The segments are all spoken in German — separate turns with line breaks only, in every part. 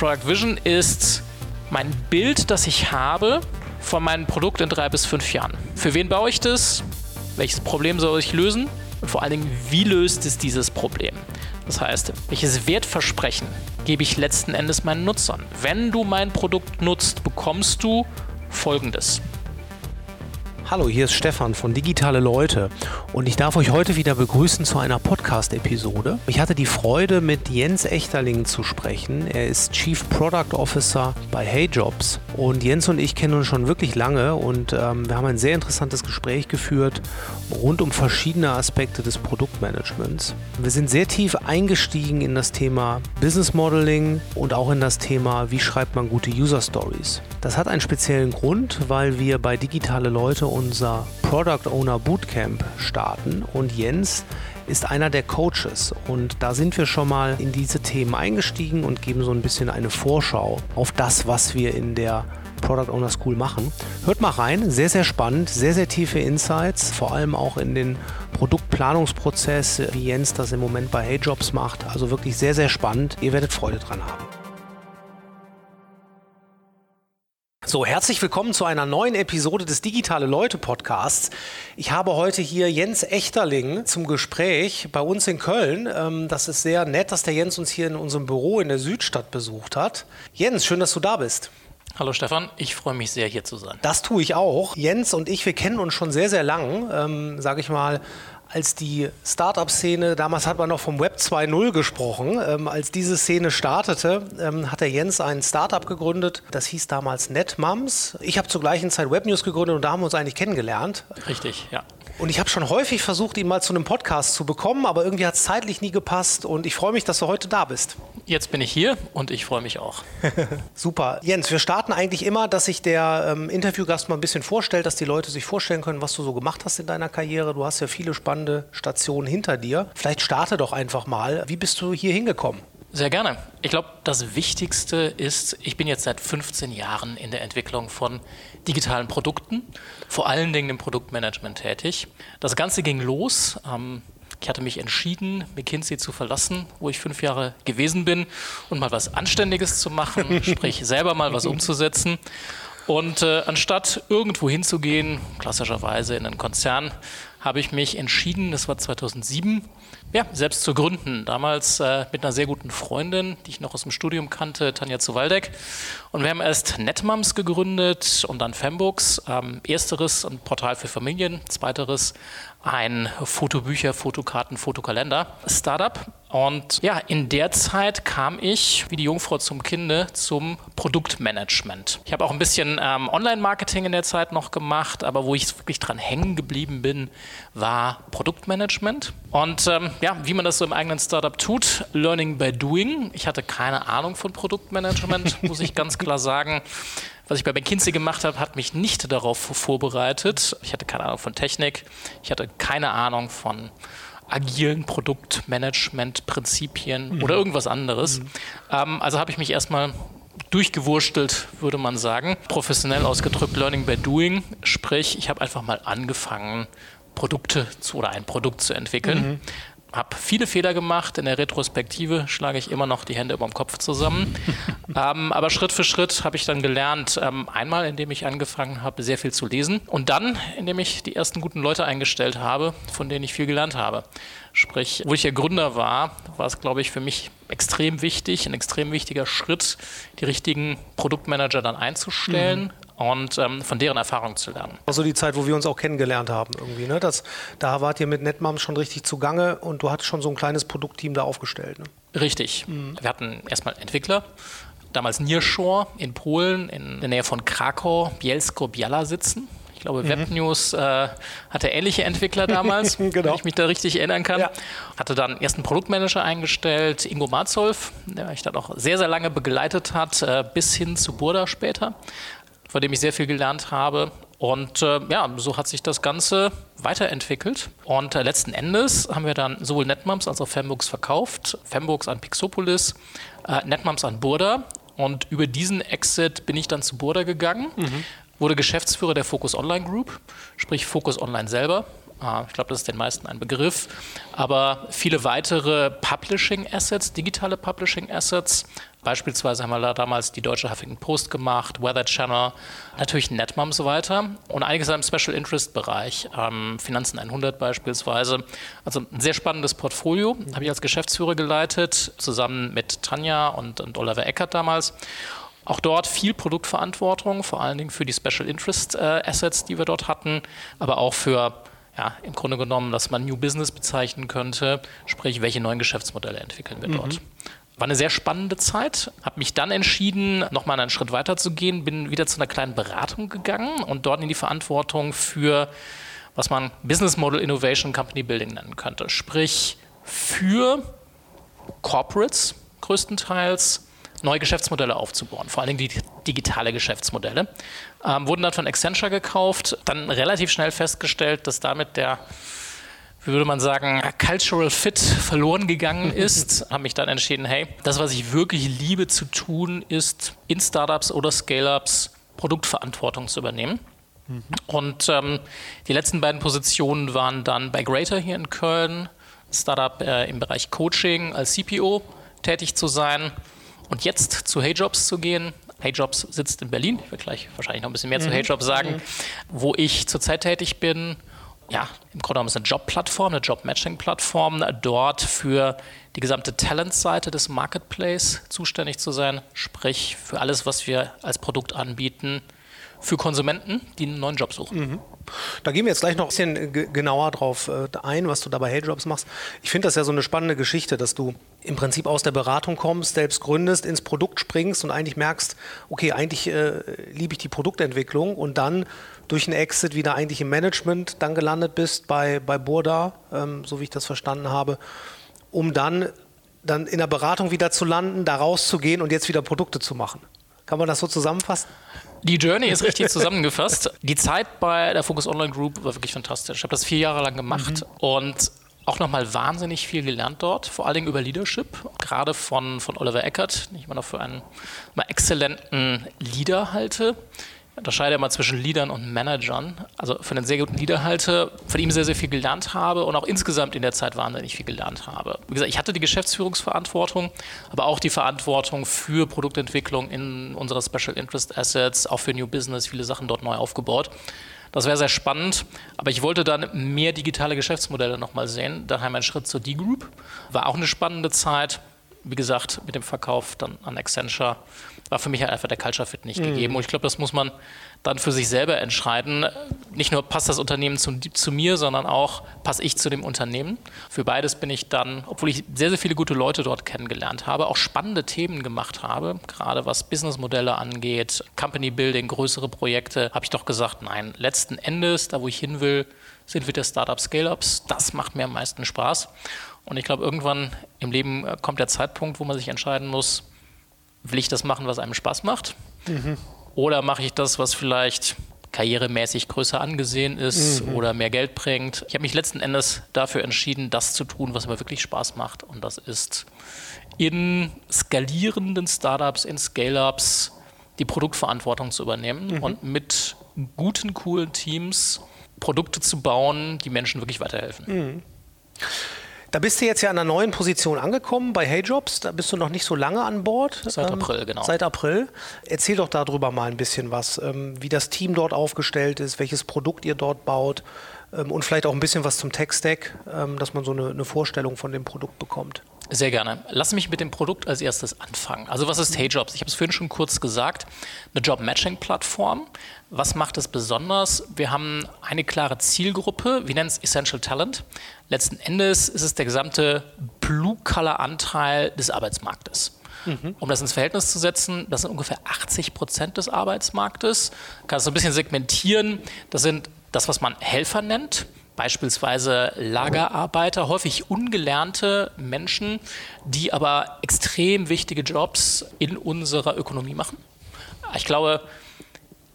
Product Vision ist mein Bild, das ich habe von meinem Produkt in drei bis fünf Jahren. Für wen baue ich das? Welches Problem soll ich lösen? Und vor allen Dingen, wie löst es dieses Problem? Das heißt, welches Wertversprechen gebe ich letzten Endes meinen Nutzern? Wenn du mein Produkt nutzt, bekommst du Folgendes.
Hallo, hier ist Stefan von Digitale Leute und ich darf euch heute wieder begrüßen zu einer Podcast-Episode. Ich hatte die Freude, mit Jens Echterling zu sprechen. Er ist Chief Product Officer bei HeyJobs und Jens und ich kennen uns schon wirklich lange und ähm, wir haben ein sehr interessantes Gespräch geführt rund um verschiedene Aspekte des Produktmanagements. Wir sind sehr tief eingestiegen in das Thema Business Modeling und auch in das Thema, wie schreibt man gute User Stories. Das hat einen speziellen Grund, weil wir bei Digitale Leute unser Product Owner Bootcamp starten und Jens ist einer der Coaches und da sind wir schon mal in diese Themen eingestiegen und geben so ein bisschen eine Vorschau auf das, was wir in der Product Owner School machen. Hört mal rein, sehr, sehr spannend, sehr, sehr tiefe Insights, vor allem auch in den Produktplanungsprozess, wie Jens das im Moment bei HeyJobs macht. Also wirklich sehr, sehr spannend. Ihr werdet Freude dran haben. So, herzlich willkommen zu einer neuen Episode des Digitale Leute Podcasts. Ich habe heute hier Jens Echterling zum Gespräch bei uns in Köln. Ähm, das ist sehr nett, dass der Jens uns hier in unserem Büro in der Südstadt besucht hat. Jens, schön, dass du da bist.
Hallo Stefan, ich freue mich sehr, hier zu sein.
Das tue ich auch. Jens und ich, wir kennen uns schon sehr, sehr lang, ähm, sage ich mal, als die Startup-Szene, damals hat man noch vom Web 2.0 gesprochen, ähm, als diese Szene startete, ähm, hat der Jens ein Startup gegründet, das hieß damals NetMums. Ich habe zur gleichen Zeit Webnews gegründet und da haben wir uns eigentlich kennengelernt.
Richtig, ja.
Und ich habe schon häufig versucht, ihn mal zu einem Podcast zu bekommen, aber irgendwie hat es zeitlich nie gepasst und ich freue mich, dass du heute da bist.
Jetzt bin ich hier und ich freue mich auch.
Super. Jens, wir starten eigentlich immer, dass sich der ähm, Interviewgast mal ein bisschen vorstellt, dass die Leute sich vorstellen können, was du so gemacht hast in deiner Karriere. Du hast ja viele spannende Stationen hinter dir. Vielleicht starte doch einfach mal. Wie bist du hier hingekommen?
Sehr gerne. Ich glaube, das Wichtigste ist, ich bin jetzt seit 15 Jahren in der Entwicklung von digitalen Produkten, vor allen Dingen im Produktmanagement tätig. Das Ganze ging los. Ähm, ich hatte mich entschieden, McKinsey zu verlassen, wo ich fünf Jahre gewesen bin und mal was Anständiges zu machen, sprich selber mal was umzusetzen. Und äh, anstatt irgendwo hinzugehen, klassischerweise in einen Konzern, habe ich mich entschieden, das war 2007, ja, selbst zu gründen. Damals äh, mit einer sehr guten Freundin, die ich noch aus dem Studium kannte, Tanja Zuwaldeck. Und wir haben erst Netmums gegründet und dann Fembooks. Ähm, ersteres ein Portal für Familien, zweiteres ein Fotobücher, Fotokarten, Fotokalender Startup. Und ja, in der Zeit kam ich, wie die Jungfrau zum Kinde, zum Produktmanagement. Ich habe auch ein bisschen ähm, Online-Marketing in der Zeit noch gemacht, aber wo ich wirklich dran hängen geblieben bin, war Produktmanagement. Und ähm, ja, wie man das so im eigenen Startup tut, Learning by Doing. Ich hatte keine Ahnung von Produktmanagement, muss ich ganz klar sagen. Was ich bei McKinsey gemacht habe, hat mich nicht darauf vorbereitet. Ich hatte keine Ahnung von Technik. Ich hatte keine Ahnung von agilen Produktmanagement-Prinzipien mhm. oder irgendwas anderes. Mhm. Ähm, also habe ich mich erstmal durchgewurstelt, würde man sagen. Professionell ausgedrückt Learning by Doing. Sprich, ich habe einfach mal angefangen, Produkte zu, oder ein Produkt zu entwickeln. Mhm habe viele Fehler gemacht. In der Retrospektive schlage ich immer noch die Hände über dem Kopf zusammen. ähm, aber Schritt für Schritt habe ich dann gelernt, ähm, einmal indem ich angefangen habe, sehr viel zu lesen und dann, indem ich die ersten guten Leute eingestellt habe, von denen ich viel gelernt habe. Sprich, wo ich ja Gründer war, war es, glaube ich, für mich extrem wichtig, ein extrem wichtiger Schritt, die richtigen Produktmanager dann einzustellen, mhm und ähm, von deren Erfahrung zu lernen.
Also die Zeit, wo wir uns auch kennengelernt haben irgendwie. Ne? Das, da wart ihr mit NetMoms schon richtig zugange und du hattest schon so ein kleines Produktteam da aufgestellt. Ne?
Richtig. Mhm. Wir hatten erstmal Entwickler, damals Nearshore in Polen, in der Nähe von Krakau, Bielsko-Biala sitzen. Ich glaube, mhm. Webnews äh, hatte ähnliche Entwickler damals, genau. wenn ich mich da richtig erinnern kann. Ja. Hatte dann ersten Produktmanager eingestellt, Ingo Marzolf, der mich dann auch sehr, sehr lange begleitet hat, äh, bis hin zu Burda später von dem ich sehr viel gelernt habe. Und äh, ja, so hat sich das Ganze weiterentwickelt. Und äh, letzten Endes haben wir dann sowohl Netmums als auch Fembooks verkauft. Fembooks an Pixopolis, äh, Netmums an Burda. Und über diesen Exit bin ich dann zu Burda gegangen, mhm. wurde Geschäftsführer der Focus Online Group, sprich Focus Online selber. Ah, ich glaube, das ist den meisten ein Begriff. Aber viele weitere Publishing Assets, digitale Publishing Assets, Beispielsweise haben wir da damals die deutsche Huffington Post gemacht, Weather Channel, natürlich Netmum und so weiter und einiges im Special Interest Bereich, ähm, Finanzen 100 beispielsweise. Also ein sehr spannendes Portfolio, habe ich als Geschäftsführer geleitet, zusammen mit Tanja und, und Oliver Eckert damals. Auch dort viel Produktverantwortung, vor allen Dingen für die Special Interest äh, Assets, die wir dort hatten, aber auch für ja, im Grunde genommen, dass man New Business bezeichnen könnte, sprich, welche neuen Geschäftsmodelle entwickeln wir mhm. War eine sehr spannende Zeit, habe mich dann entschieden, nochmal einen Schritt weiter zu gehen, bin wieder zu einer kleinen Beratung gegangen und dort in die Verantwortung für, was man Business Model Innovation Company Building nennen könnte. Sprich, für Corporates größtenteils neue Geschäftsmodelle aufzubauen, vor allen Dingen die digitale Geschäftsmodelle. Ähm, wurden dann von Accenture gekauft, dann relativ schnell festgestellt, dass damit der würde man sagen, Cultural Fit verloren gegangen ist, habe mich dann entschieden, hey, das, was ich wirklich liebe zu tun, ist in Startups oder Scale-Ups Produktverantwortung zu übernehmen. Mhm. Und ähm, die letzten beiden Positionen waren dann bei Greater hier in Köln, Startup äh, im Bereich Coaching als CPO tätig zu sein und jetzt zu HeyJobs zu gehen. HeyJobs sitzt in Berlin, ich werde gleich wahrscheinlich noch ein bisschen mehr mhm. zu HeyJobs sagen, mhm. wo ich zurzeit tätig bin ja, im Grunde genommen ist eine Jobplattform, eine Job-Matching-Plattform, dort für die gesamte Talent-Seite des Marketplace zuständig zu sein, sprich für alles, was wir als Produkt anbieten, für Konsumenten, die einen neuen Job suchen. Mhm.
Da gehen wir jetzt gleich noch ein bisschen genauer drauf äh, ein, was du da bei HeyJobs machst. Ich finde das ja so eine spannende Geschichte, dass du im Prinzip aus der Beratung kommst, selbst gründest, ins Produkt springst und eigentlich merkst, okay, eigentlich äh, liebe ich die Produktentwicklung und dann durch einen Exit wieder eigentlich im Management dann gelandet bist bei, bei Burda, ähm, so wie ich das verstanden habe, um dann, dann in der Beratung wieder zu landen, da rauszugehen und jetzt wieder Produkte zu machen. Kann man das so zusammenfassen?
Die Journey ist richtig zusammengefasst. Die Zeit bei der Focus Online Group war wirklich fantastisch. Ich habe das vier Jahre lang gemacht mhm. und auch nochmal wahnsinnig viel gelernt dort, vor allen Dingen über Leadership, gerade von, von Oliver Eckert, den ich immer noch für einen mal exzellenten Leader halte unterscheide immer zwischen Leadern und Managern. Also für einen sehr guten Leader halte, von ihm sehr, sehr viel gelernt habe und auch insgesamt in der Zeit wahnsinnig viel gelernt habe. Wie gesagt, ich hatte die Geschäftsführungsverantwortung, aber auch die Verantwortung für Produktentwicklung in unserer Special Interest Assets, auch für New Business, viele Sachen dort neu aufgebaut. Das wäre sehr spannend, aber ich wollte dann mehr digitale Geschäftsmodelle nochmal sehen. Daher mein Schritt zur D-Group. War auch eine spannende Zeit. Wie gesagt, mit dem Verkauf dann an Accenture war für mich halt einfach der Culture Fit nicht mhm. gegeben. Und ich glaube, das muss man dann für sich selber entscheiden. Nicht nur passt das Unternehmen zu, zu, mir, sondern auch passe ich zu dem Unternehmen. Für beides bin ich dann, obwohl ich sehr, sehr viele gute Leute dort kennengelernt habe, auch spannende Themen gemacht habe, gerade was Businessmodelle angeht, Company Building, größere Projekte, habe ich doch gesagt, nein, letzten Endes, da wo ich hin will, sind wir der Startup Scale-Ups. Das macht mir am meisten Spaß. Und ich glaube, irgendwann im Leben kommt der Zeitpunkt, wo man sich entscheiden muss, will ich das machen, was einem Spaß macht? Mhm. Oder mache ich das, was vielleicht karrieremäßig größer angesehen ist mhm. oder mehr Geld bringt? Ich habe mich letzten Endes dafür entschieden, das zu tun, was mir wirklich Spaß macht. Und das ist in skalierenden Startups, in Scale-Ups die Produktverantwortung zu übernehmen mhm. und mit guten, coolen Teams Produkte zu bauen, die Menschen wirklich weiterhelfen.
Da bist du jetzt ja an einer neuen Position angekommen bei HeyJobs. Da bist du noch nicht so lange an Bord.
Seit ähm, April, genau.
Seit April. Erzähl doch darüber mal ein bisschen was, ähm, wie das Team dort aufgestellt ist, welches Produkt ihr dort baut ähm, und vielleicht auch ein bisschen was zum Tech-Stack, dass man so eine, eine Vorstellung von dem Produkt bekommt.
Sehr gerne. Lass mich mit dem Produkt als erstes anfangen. Also was ist HeyJobs? Ich habe es vorhin schon kurz gesagt. Eine Job-Matching-Plattform. Was macht es besonders? Wir haben eine klare Zielgruppe. Wir nennen es Essential Talent. Letzten Endes ist es der gesamte Blue-Color-Anteil des Arbeitsmarktes. Mhm. Um das ins Verhältnis zu setzen, das sind ungefähr 80 Prozent des Arbeitsmarktes. Kannst du ein bisschen segmentieren. Das sind das, was man Helfer nennt beispielsweise Lagerarbeiter, häufig ungelernte Menschen, die aber extrem wichtige Jobs in unserer Ökonomie machen. Ich glaube,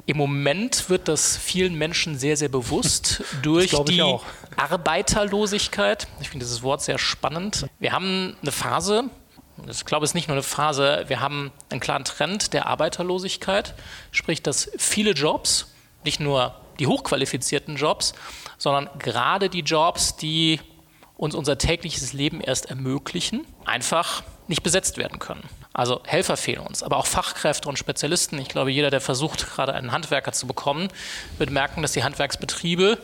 im Moment wird das vielen Menschen sehr, sehr bewusst durch die Arbeiterlosigkeit. Ich finde dieses Wort sehr spannend. Wir haben eine Phase, ich glaube, es ist nicht nur eine Phase, wir haben einen klaren Trend der Arbeiterlosigkeit, sprich, dass viele Jobs, nicht nur die hochqualifizierten Jobs, sondern gerade die Jobs, die uns unser tägliches Leben erst ermöglichen, einfach nicht besetzt werden können. Also Helfer fehlen uns, aber auch Fachkräfte und Spezialisten. Ich glaube, jeder, der versucht, gerade einen Handwerker zu bekommen, wird merken, dass die Handwerksbetriebe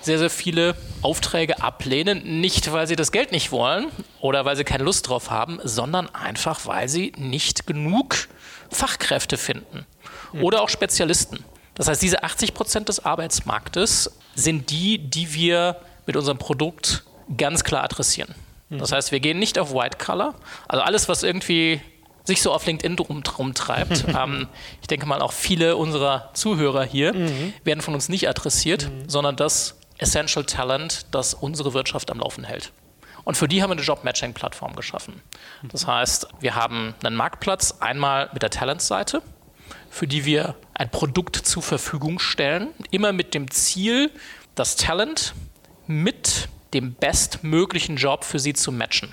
sehr, sehr viele Aufträge ablehnen. Nicht, weil sie das Geld nicht wollen oder weil sie keine Lust drauf haben, sondern einfach, weil sie nicht genug Fachkräfte finden mhm. oder auch Spezialisten. Das heißt, diese 80 Prozent des Arbeitsmarktes sind die, die wir mit unserem Produkt ganz klar adressieren. Mhm. Das heißt, wir gehen nicht auf White Color. Also alles, was irgendwie sich so auf LinkedIn drum, drum treibt. ähm, ich denke mal, auch viele unserer Zuhörer hier mhm. werden von uns nicht adressiert, mhm. sondern das Essential Talent, das unsere Wirtschaft am Laufen hält. Und für die haben wir eine Job-Matching-Plattform geschaffen. Das heißt, wir haben einen Marktplatz einmal mit der Talent-Seite, für die wir ein Produkt zur Verfügung stellen, immer mit dem Ziel, das Talent mit dem bestmöglichen Job für sie zu matchen.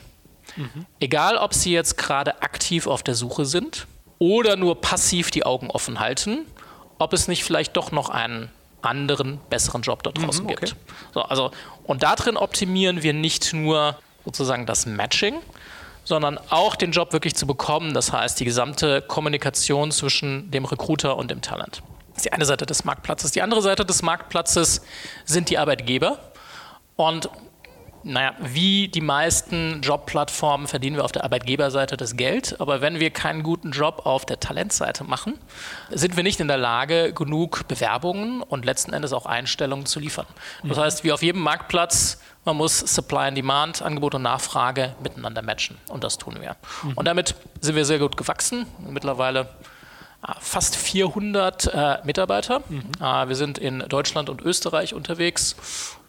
Mhm. Egal, ob sie jetzt gerade aktiv auf der Suche sind oder nur passiv die Augen offen halten, ob es nicht vielleicht doch noch einen anderen, besseren Job dort draußen mhm, okay. gibt. So, also, und darin optimieren wir nicht nur sozusagen das Matching, sondern auch den Job wirklich zu bekommen. Das heißt, die gesamte Kommunikation zwischen dem Recruiter und dem Talent. Das ist die eine Seite des Marktplatzes. Die andere Seite des Marktplatzes sind die Arbeitgeber. Und naja, wie die meisten Jobplattformen verdienen wir auf der Arbeitgeberseite das Geld, aber wenn wir keinen guten Job auf der Talentseite machen, sind wir nicht in der Lage, genug Bewerbungen und letzten Endes auch Einstellungen zu liefern. Das mhm. heißt, wie auf jedem Marktplatz, man muss Supply and Demand, Angebot und Nachfrage miteinander matchen und das tun wir. Mhm. Und damit sind wir sehr gut gewachsen. Mittlerweile fast 400 äh, Mitarbeiter. Mhm. Äh, wir sind in Deutschland und Österreich unterwegs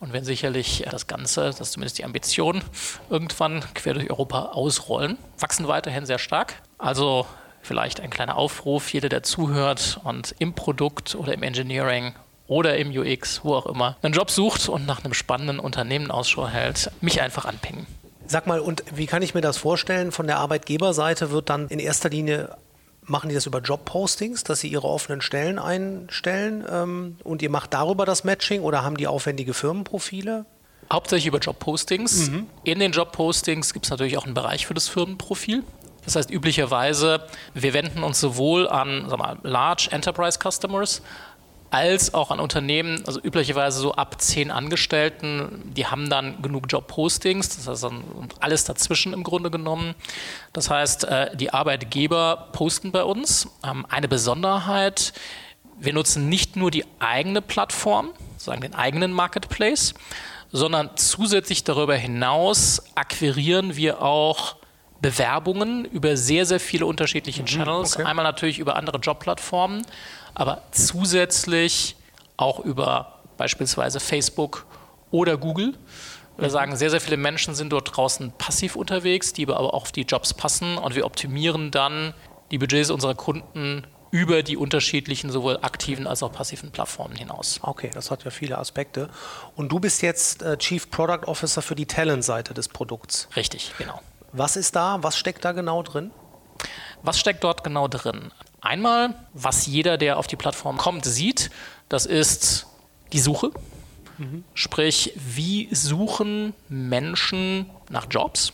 und werden sicherlich das Ganze, das ist zumindest die Ambition, irgendwann quer durch Europa ausrollen. Wachsen weiterhin sehr stark. Also vielleicht ein kleiner Aufruf, jeder, der zuhört und im Produkt oder im Engineering oder im UX, wo auch immer, einen Job sucht und nach einem spannenden Unternehmen Ausschau hält, mich einfach anpingen.
Sag mal, und wie kann ich mir das vorstellen? Von der Arbeitgeberseite wird dann in erster Linie Machen die das über Jobpostings, dass sie ihre offenen Stellen einstellen ähm, und ihr macht darüber das Matching oder haben die aufwendige Firmenprofile?
Hauptsächlich über Jobpostings. Mhm. In den Jobpostings gibt es natürlich auch einen Bereich für das Firmenprofil. Das heißt, üblicherweise, wir wenden uns sowohl an mal, Large Enterprise Customers als auch an Unternehmen, also üblicherweise so ab zehn Angestellten, die haben dann genug Jobpostings, das heißt dann alles dazwischen im Grunde genommen. Das heißt, äh, die Arbeitgeber posten bei uns. Eine Besonderheit, wir nutzen nicht nur die eigene Plattform, sozusagen den eigenen Marketplace, sondern zusätzlich darüber hinaus akquirieren wir auch Bewerbungen über sehr, sehr viele unterschiedliche mhm, Channels. Okay. Einmal natürlich über andere Jobplattformen, aber zusätzlich auch über beispielsweise Facebook oder Google. Wir sagen, sehr, sehr viele Menschen sind dort draußen passiv unterwegs, die aber auch auf die Jobs passen und wir optimieren dann die Budgets unserer Kunden über die unterschiedlichen sowohl aktiven als auch passiven Plattformen hinaus.
Okay, das hat ja viele Aspekte. Und du bist jetzt äh, Chief Product Officer für die Talent-Seite des Produkts.
Richtig, genau.
Was ist da? Was steckt da genau drin?
Was steckt dort genau drin? Einmal, was jeder, der auf die Plattform kommt, sieht, das ist die Suche. Mhm. Sprich, wie suchen Menschen nach Jobs?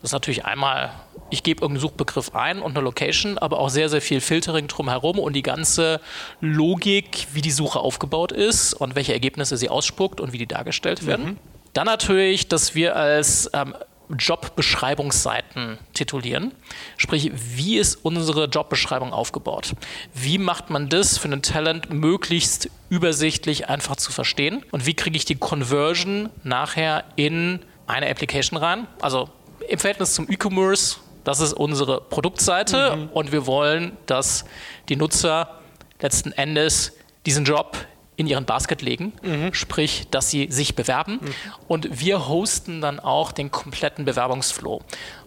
Das ist natürlich einmal, ich gebe irgendeinen Suchbegriff ein und eine Location, aber auch sehr, sehr viel Filtering drumherum und die ganze Logik, wie die Suche aufgebaut ist und welche Ergebnisse sie ausspuckt und wie die dargestellt werden. Mhm. Dann natürlich, dass wir als ähm, Jobbeschreibungsseiten titulieren. Sprich, wie ist unsere Jobbeschreibung aufgebaut? Wie macht man das für einen Talent möglichst übersichtlich einfach zu verstehen? Und wie kriege ich die Conversion nachher in eine Application rein? Also im Verhältnis zum E-Commerce, das ist unsere Produktseite mhm. und wir wollen, dass die Nutzer letzten Endes diesen Job in ihren Basket legen, mhm. sprich, dass sie sich bewerben. Mhm. Und wir hosten dann auch den kompletten Bewerbungsflow,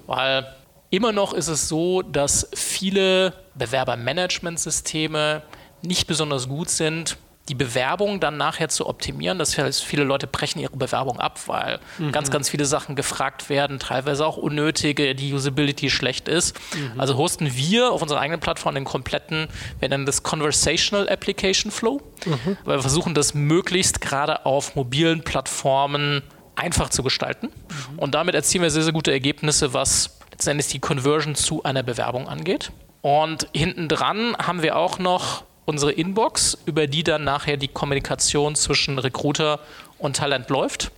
weil immer noch ist es so, dass viele Bewerbermanagementsysteme nicht besonders gut sind, die Bewerbung dann nachher zu optimieren. Das heißt, viele Leute brechen ihre Bewerbung ab, weil mhm. ganz, ganz viele Sachen gefragt werden, teilweise auch unnötige, die Usability schlecht ist. Mhm. Also hosten wir auf unserer eigenen Plattform den kompletten, wir nennen das Conversational Application Flow, mhm. weil wir versuchen, das möglichst gerade auf mobilen Plattformen einfach zu gestalten. Mhm. Und damit erzielen wir sehr, sehr gute Ergebnisse, was letztendlich die Conversion zu einer Bewerbung angeht. Und hinten dran haben wir auch noch unsere Inbox, über die dann nachher die Kommunikation zwischen Recruiter und Talent läuft.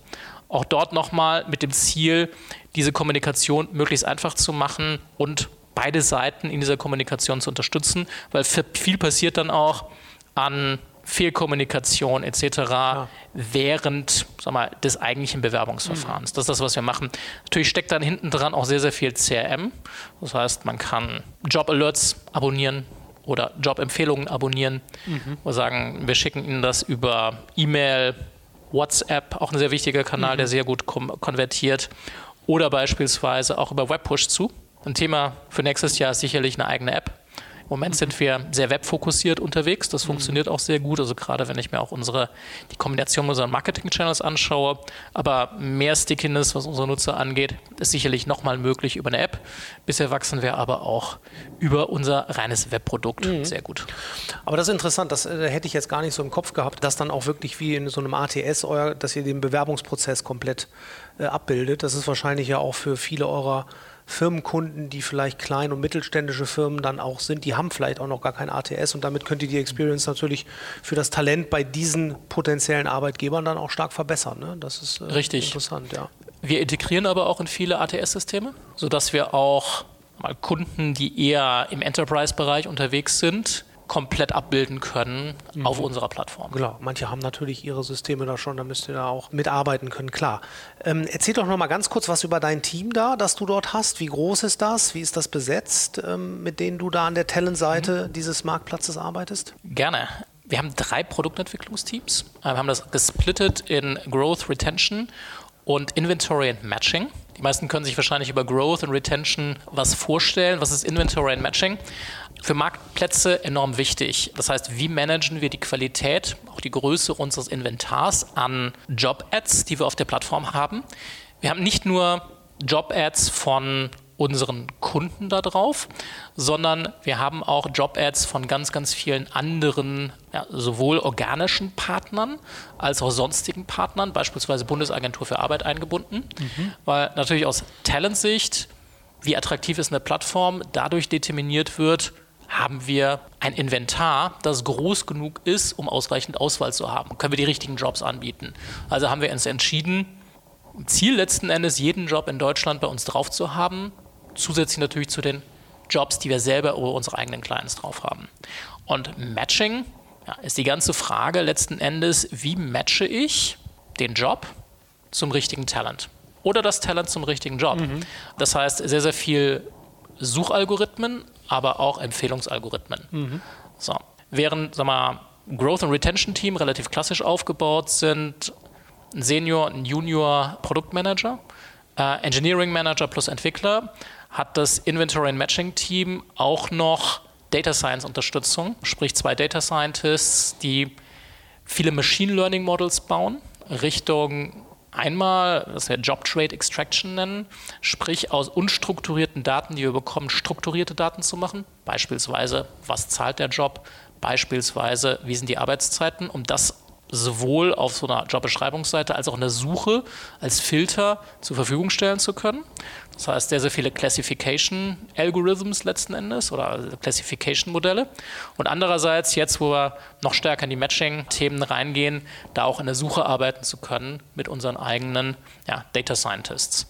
Auch dort nochmal mit dem Ziel, diese Kommunikation möglichst einfach zu machen und beide Seiten in dieser Kommunikation zu unterstützen, weil viel passiert dann auch an Fehlkommunikation etc. Ja. während sag mal, des eigentlichen Bewerbungsverfahrens. Mhm. Das ist das, was wir machen. Natürlich steckt dann hinten dran auch sehr, sehr viel CRM. Das heißt, man kann Job-Alerts abonnieren oder Job-Empfehlungen abonnieren. Mhm. Wir sagen, wir schicken Ihnen das über E-Mail, WhatsApp, auch ein sehr wichtiger Kanal, mhm. der sehr gut konvertiert. Oder beispielsweise auch über Webpush zu. Ein Thema für nächstes Jahr ist sicherlich eine eigene App Moment sind wir sehr webfokussiert unterwegs. Das funktioniert auch sehr gut. Also gerade wenn ich mir auch unsere, die Kombination unserer Marketing-Channels anschaue. Aber mehr Stickiness, was unsere Nutzer angeht, ist sicherlich nochmal möglich über eine App. Bisher wachsen wir aber auch über unser reines Webprodukt mhm. sehr gut.
Aber das ist interessant. Das äh, hätte ich jetzt gar nicht so im Kopf gehabt, dass dann auch wirklich wie in so einem ATS, euer, dass ihr den Bewerbungsprozess komplett äh, abbildet. Das ist wahrscheinlich ja auch für viele eurer Firmenkunden, die vielleicht klein- und mittelständische Firmen dann auch sind, die haben vielleicht auch noch gar kein ATS und damit könnt ihr die Experience natürlich für das Talent bei diesen potenziellen Arbeitgebern dann auch stark verbessern. Ne?
Das ist äh, Richtig. interessant, ja. Wir integrieren aber auch in viele ATS-Systeme, sodass wir auch mal Kunden, die eher im Enterprise-Bereich unterwegs sind, komplett abbilden können mhm. auf unserer Plattform.
Genau, manche haben natürlich ihre Systeme da schon, da müsst ihr da auch mitarbeiten können, klar. Ähm, erzähl doch noch mal ganz kurz was über dein Team da, das du dort hast. Wie groß ist das? Wie ist das besetzt, ähm, mit denen du da an der Talent-Seite mhm. dieses Marktplatzes arbeitest?
Gerne. Wir haben drei Produktentwicklungsteams. Äh, wir haben das gesplittet in Growth, Retention und Inventory and Matching. Die meisten können sich wahrscheinlich über Growth und Retention was vorstellen. Was ist Inventory and Matching? Für Marktplätze enorm wichtig. Das heißt, wie managen wir die Qualität, auch die Größe unseres Inventars an Job-Ads, die wir auf der Plattform haben? Wir haben nicht nur Job-Ads von unseren Kunden da drauf, sondern wir haben auch Job-Ads von ganz, ganz vielen anderen, ja, sowohl organischen Partnern als auch sonstigen Partnern, beispielsweise Bundesagentur für Arbeit eingebunden, mhm. weil natürlich aus Talent-Sicht, wie attraktiv ist eine Plattform, dadurch determiniert wird, haben wir ein Inventar, das groß genug ist, um ausreichend Auswahl zu haben. Können wir die richtigen Jobs anbieten? Also haben wir uns entschieden, Ziel letzten Endes, jeden Job in Deutschland bei uns drauf zu haben, zusätzlich natürlich zu den Jobs, die wir selber oder unsere eigenen Clients drauf haben. Und Matching ja, ist die ganze Frage letzten Endes, wie matche ich den Job zum richtigen Talent oder das Talent zum richtigen Job. Mhm. Das heißt, sehr, sehr viel Suchalgorithmen, aber auch Empfehlungsalgorithmen. Mhm. So. Während sag mal, Growth und Retention Team relativ klassisch aufgebaut sind, ein Senior, ein Junior Produktmanager, äh, Engineering Manager plus Entwickler, hat das Inventory and Matching Team auch noch Data Science Unterstützung, sprich zwei Data Scientists, die viele Machine Learning Models bauen, Richtung einmal, was wir Job Trade Extraction nennen, sprich aus unstrukturierten Daten, die wir bekommen, strukturierte Daten zu machen. Beispielsweise, was zahlt der Job? Beispielsweise, wie sind die Arbeitszeiten, um das sowohl auf so einer Jobbeschreibungsseite als auch in der Suche als Filter zur Verfügung stellen zu können. Das heißt, sehr, sehr viele Classification Algorithms letzten Endes oder Classification Modelle. Und andererseits, jetzt, wo wir noch stärker in die Matching-Themen reingehen, da auch in der Suche arbeiten zu können mit unseren eigenen ja, Data Scientists.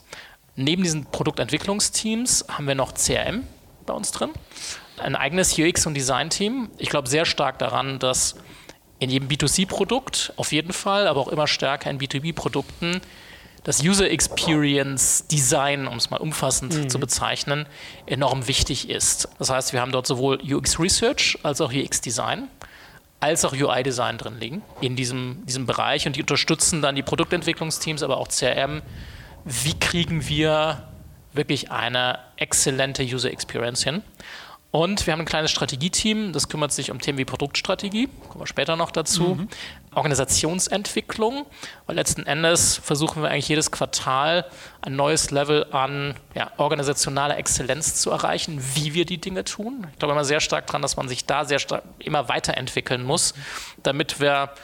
Neben diesen Produktentwicklungsteams haben wir noch CRM bei uns drin. Ein eigenes UX- und Design-Team. Ich glaube sehr stark daran, dass in jedem B2C-Produkt auf jeden Fall, aber auch immer stärker in B2B-Produkten das User Experience Design, um es mal umfassend mhm. zu bezeichnen, enorm wichtig ist. Das heißt, wir haben dort sowohl UX Research als auch UX Design als auch UI Design drin liegen in diesem, diesem Bereich und die unterstützen dann die Produktentwicklungsteams, aber auch CRM. Wie kriegen wir wirklich eine exzellente User Experience hin? Und wir haben ein kleines Strategieteam, das kümmert sich um Themen wie Produktstrategie, kommen wir später noch dazu. Mhm. Organisationsentwicklung, weil letzten Endes versuchen wir eigentlich jedes Quartal ein neues Level an ja, organisationaler Exzellenz zu erreichen, wie wir die Dinge tun. Ich glaube immer sehr stark daran, dass man sich da sehr stark immer weiterentwickeln muss, damit wir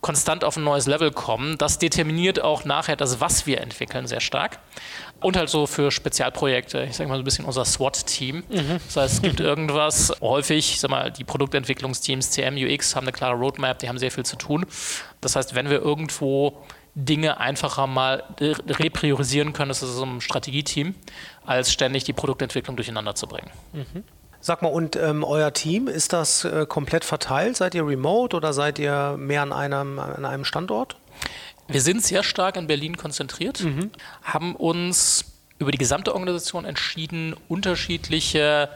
konstant auf ein neues Level kommen. Das determiniert auch nachher das, was wir entwickeln, sehr stark. Und halt so für Spezialprojekte, ich sage mal so ein bisschen unser SWAT-Team. Mhm. Das heißt, es gibt irgendwas, häufig, ich sag mal, die Produktentwicklungsteams, CM, UX haben eine klare Roadmap, die haben sehr viel zu tun. Das heißt, wenn wir irgendwo Dinge einfacher mal repriorisieren können, das ist so ein Strategieteam, als ständig die Produktentwicklung durcheinander zu bringen.
Mhm. Sag mal, und ähm, euer Team, ist das äh, komplett verteilt? Seid ihr remote oder seid ihr mehr an einem, an einem Standort?
Wir sind sehr stark in Berlin konzentriert, mhm. haben uns über die gesamte Organisation entschieden, unterschiedliche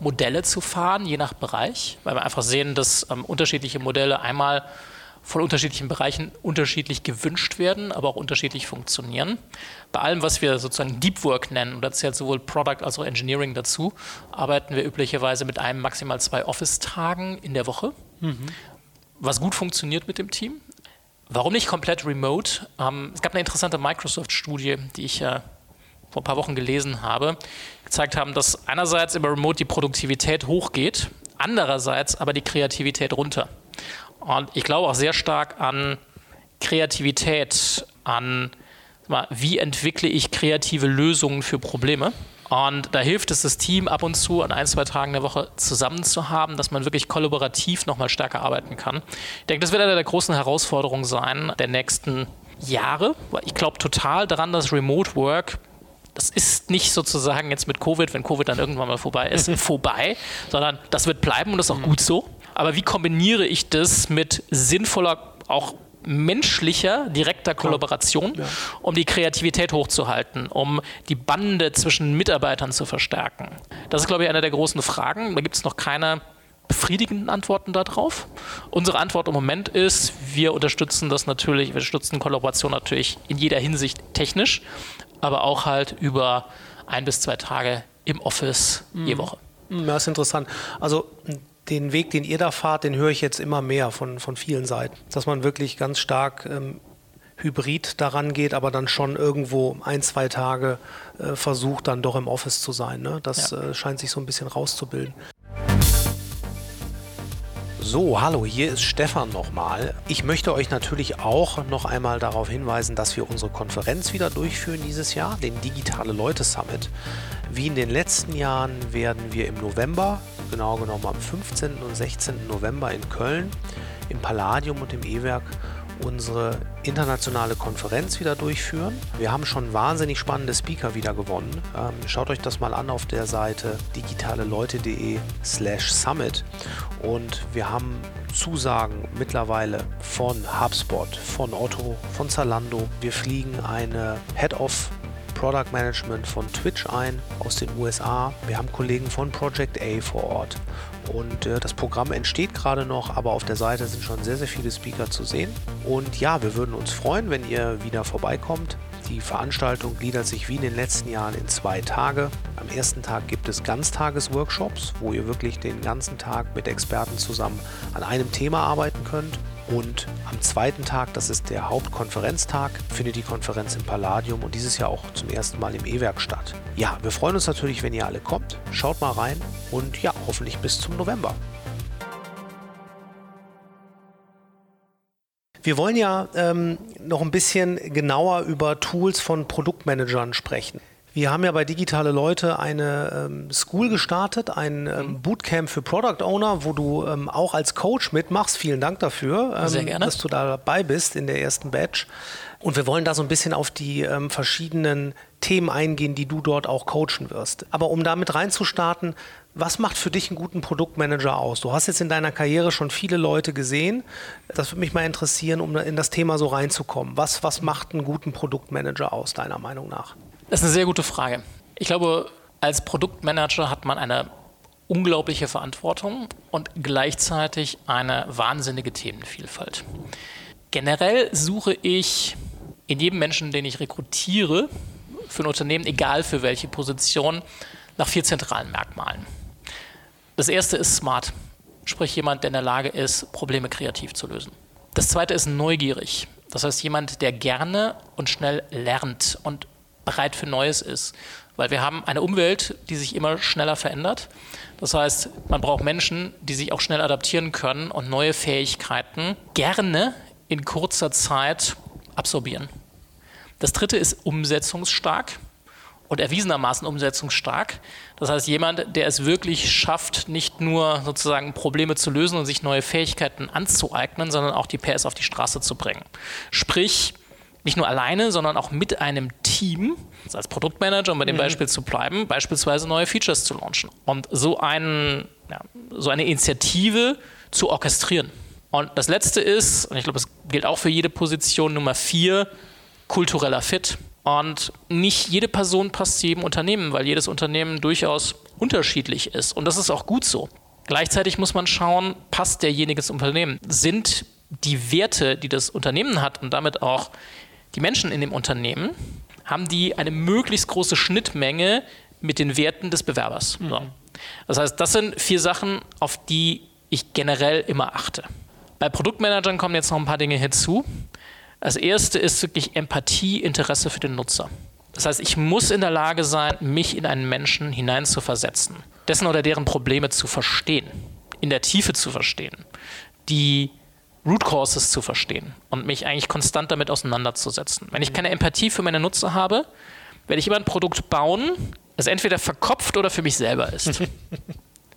Modelle zu fahren, je nach Bereich, weil wir einfach sehen, dass ähm, unterschiedliche Modelle einmal von unterschiedlichen Bereichen unterschiedlich gewünscht werden, aber auch unterschiedlich funktionieren. Bei allem, was wir sozusagen Deep Work nennen, und da zählt sowohl Product als auch Engineering dazu, arbeiten wir üblicherweise mit einem maximal zwei Office-Tagen in der Woche, mhm. was gut funktioniert mit dem Team. Warum nicht komplett remote? Ähm, es gab eine interessante Microsoft-Studie, die ich äh, vor ein paar Wochen gelesen habe, gezeigt haben, dass einerseits über Remote die Produktivität hochgeht, andererseits aber die Kreativität runter. Und ich glaube auch sehr stark an Kreativität, an wie entwickle ich kreative Lösungen für Probleme. Und da hilft es das Team ab und zu an ein, zwei Tagen der Woche zusammen zu haben, dass man wirklich kollaborativ nochmal stärker arbeiten kann. Ich denke, das wird eine der großen Herausforderungen sein der nächsten Jahre. Ich glaube total daran, dass Remote Work das ist nicht sozusagen jetzt mit Covid, wenn Covid dann irgendwann mal vorbei ist, vorbei, sondern das wird bleiben und das ist auch gut so. Aber wie kombiniere ich das mit sinnvoller, auch menschlicher, direkter Kollaboration, ja. um die Kreativität hochzuhalten, um die Bande zwischen Mitarbeitern zu verstärken? Das ist, glaube ich, eine der großen Fragen. Da gibt es noch keine befriedigenden Antworten darauf. Unsere Antwort im Moment ist, wir unterstützen das natürlich, wir unterstützen Kollaboration natürlich in jeder Hinsicht technisch, aber auch halt über ein bis zwei Tage im Office mhm. je Woche.
Ja, das ist interessant. Also den Weg, den ihr da fahrt, den höre ich jetzt immer mehr von, von vielen Seiten. Dass man wirklich ganz stark ähm, hybrid daran geht, aber dann schon irgendwo ein, zwei Tage äh, versucht, dann doch im Office zu sein. Ne? Das ja. äh, scheint sich so ein bisschen rauszubilden. So, hallo, hier ist Stefan nochmal. Ich möchte euch natürlich auch noch einmal darauf hinweisen, dass wir unsere Konferenz wieder durchführen dieses Jahr, den Digitale Leute Summit. Wie in den letzten Jahren werden wir im November, genau genommen am 15. und 16. November in Köln, im Palladium und im E-Werk unsere internationale Konferenz wieder durchführen. Wir haben schon wahnsinnig spannende Speaker wieder gewonnen. Ähm, schaut euch das mal an auf der Seite digitaleleute.de slash summit und wir haben Zusagen mittlerweile von HubSpot, von Otto, von Zalando. Wir fliegen eine Head of Product Management von Twitch ein aus den USA. Wir haben Kollegen von Project A vor Ort. Und äh, das Programm entsteht gerade noch, aber auf der Seite sind schon sehr, sehr viele Speaker zu sehen. Und ja, wir würden uns freuen, wenn ihr wieder vorbeikommt. Die Veranstaltung gliedert sich wie in den letzten Jahren in zwei Tage. Am ersten Tag gibt es Ganztagesworkshops, wo ihr wirklich den ganzen Tag mit Experten zusammen an einem Thema arbeiten könnt. Und am zweiten Tag, das ist der Hauptkonferenztag, findet die Konferenz im Palladium und dieses Jahr auch zum ersten Mal im E-Werk statt. Ja, wir freuen uns natürlich, wenn ihr alle kommt. Schaut mal rein und ja, hoffentlich bis zum November. Wir wollen ja ähm, noch ein bisschen genauer über Tools von Produktmanagern sprechen. Wir haben ja bei Digitale Leute eine ähm, School gestartet, ein ähm, mhm. Bootcamp für Product Owner, wo du ähm, auch als Coach mitmachst. Vielen Dank dafür,
ähm,
dass du da dabei bist in der ersten Batch. Und wir wollen da so ein bisschen auf die ähm, verschiedenen Themen eingehen, die du dort auch coachen wirst. Aber um damit reinzustarten, was macht für dich einen guten Produktmanager aus? Du hast jetzt in deiner Karriere schon viele Leute gesehen. Das würde mich mal interessieren, um in das Thema so reinzukommen. Was, was macht einen guten Produktmanager aus, deiner Meinung nach?
Das ist eine sehr gute Frage. Ich glaube, als Produktmanager hat man eine unglaubliche Verantwortung und gleichzeitig eine wahnsinnige Themenvielfalt. Generell suche ich in jedem Menschen, den ich rekrutiere, für ein Unternehmen, egal für welche Position, nach vier zentralen Merkmalen. Das erste ist smart, sprich jemand, der in der Lage ist, Probleme kreativ zu lösen. Das zweite ist neugierig, das heißt jemand, der gerne und schnell lernt und bereit für Neues ist. Weil wir haben eine Umwelt, die sich immer schneller verändert. Das heißt, man braucht Menschen, die sich auch schnell adaptieren können und neue Fähigkeiten gerne in kurzer Zeit absorbieren. Das dritte ist umsetzungsstark und erwiesenermaßen umsetzungsstark. Das heißt, jemand, der es wirklich schafft, nicht nur sozusagen Probleme zu lösen und sich neue Fähigkeiten anzueignen, sondern auch die PS auf die Straße zu bringen. Sprich, nicht nur alleine, sondern auch mit einem Team, also als Produktmanager, um bei dem mhm. Beispiel zu bleiben, beispielsweise neue Features zu launchen. Und so, ein, ja, so eine Initiative zu orchestrieren. Und das letzte ist, und ich glaube, das gilt auch für jede Position, Nummer vier, kultureller Fit. Und nicht jede Person passt zu jedem Unternehmen, weil jedes Unternehmen durchaus unterschiedlich ist. Und das ist auch gut so. Gleichzeitig muss man schauen, passt derjenige zum Unternehmen? Sind die Werte, die das Unternehmen hat und damit auch die Menschen in dem Unternehmen, haben die eine möglichst große Schnittmenge mit den Werten des Bewerbers. Mhm. So. Das heißt, das sind vier Sachen, auf die ich generell immer achte. Bei Produktmanagern kommen jetzt noch ein paar Dinge hinzu. Das erste ist wirklich Empathie, Interesse für den Nutzer. Das heißt, ich muss in der Lage sein, mich in einen Menschen hineinzuversetzen, dessen oder deren Probleme zu verstehen, in der Tiefe zu verstehen, die Root Causes zu verstehen und mich eigentlich konstant damit auseinanderzusetzen. Wenn ich keine Empathie für meine Nutzer habe, werde ich immer ein Produkt bauen, das entweder verkopft oder für mich selber ist.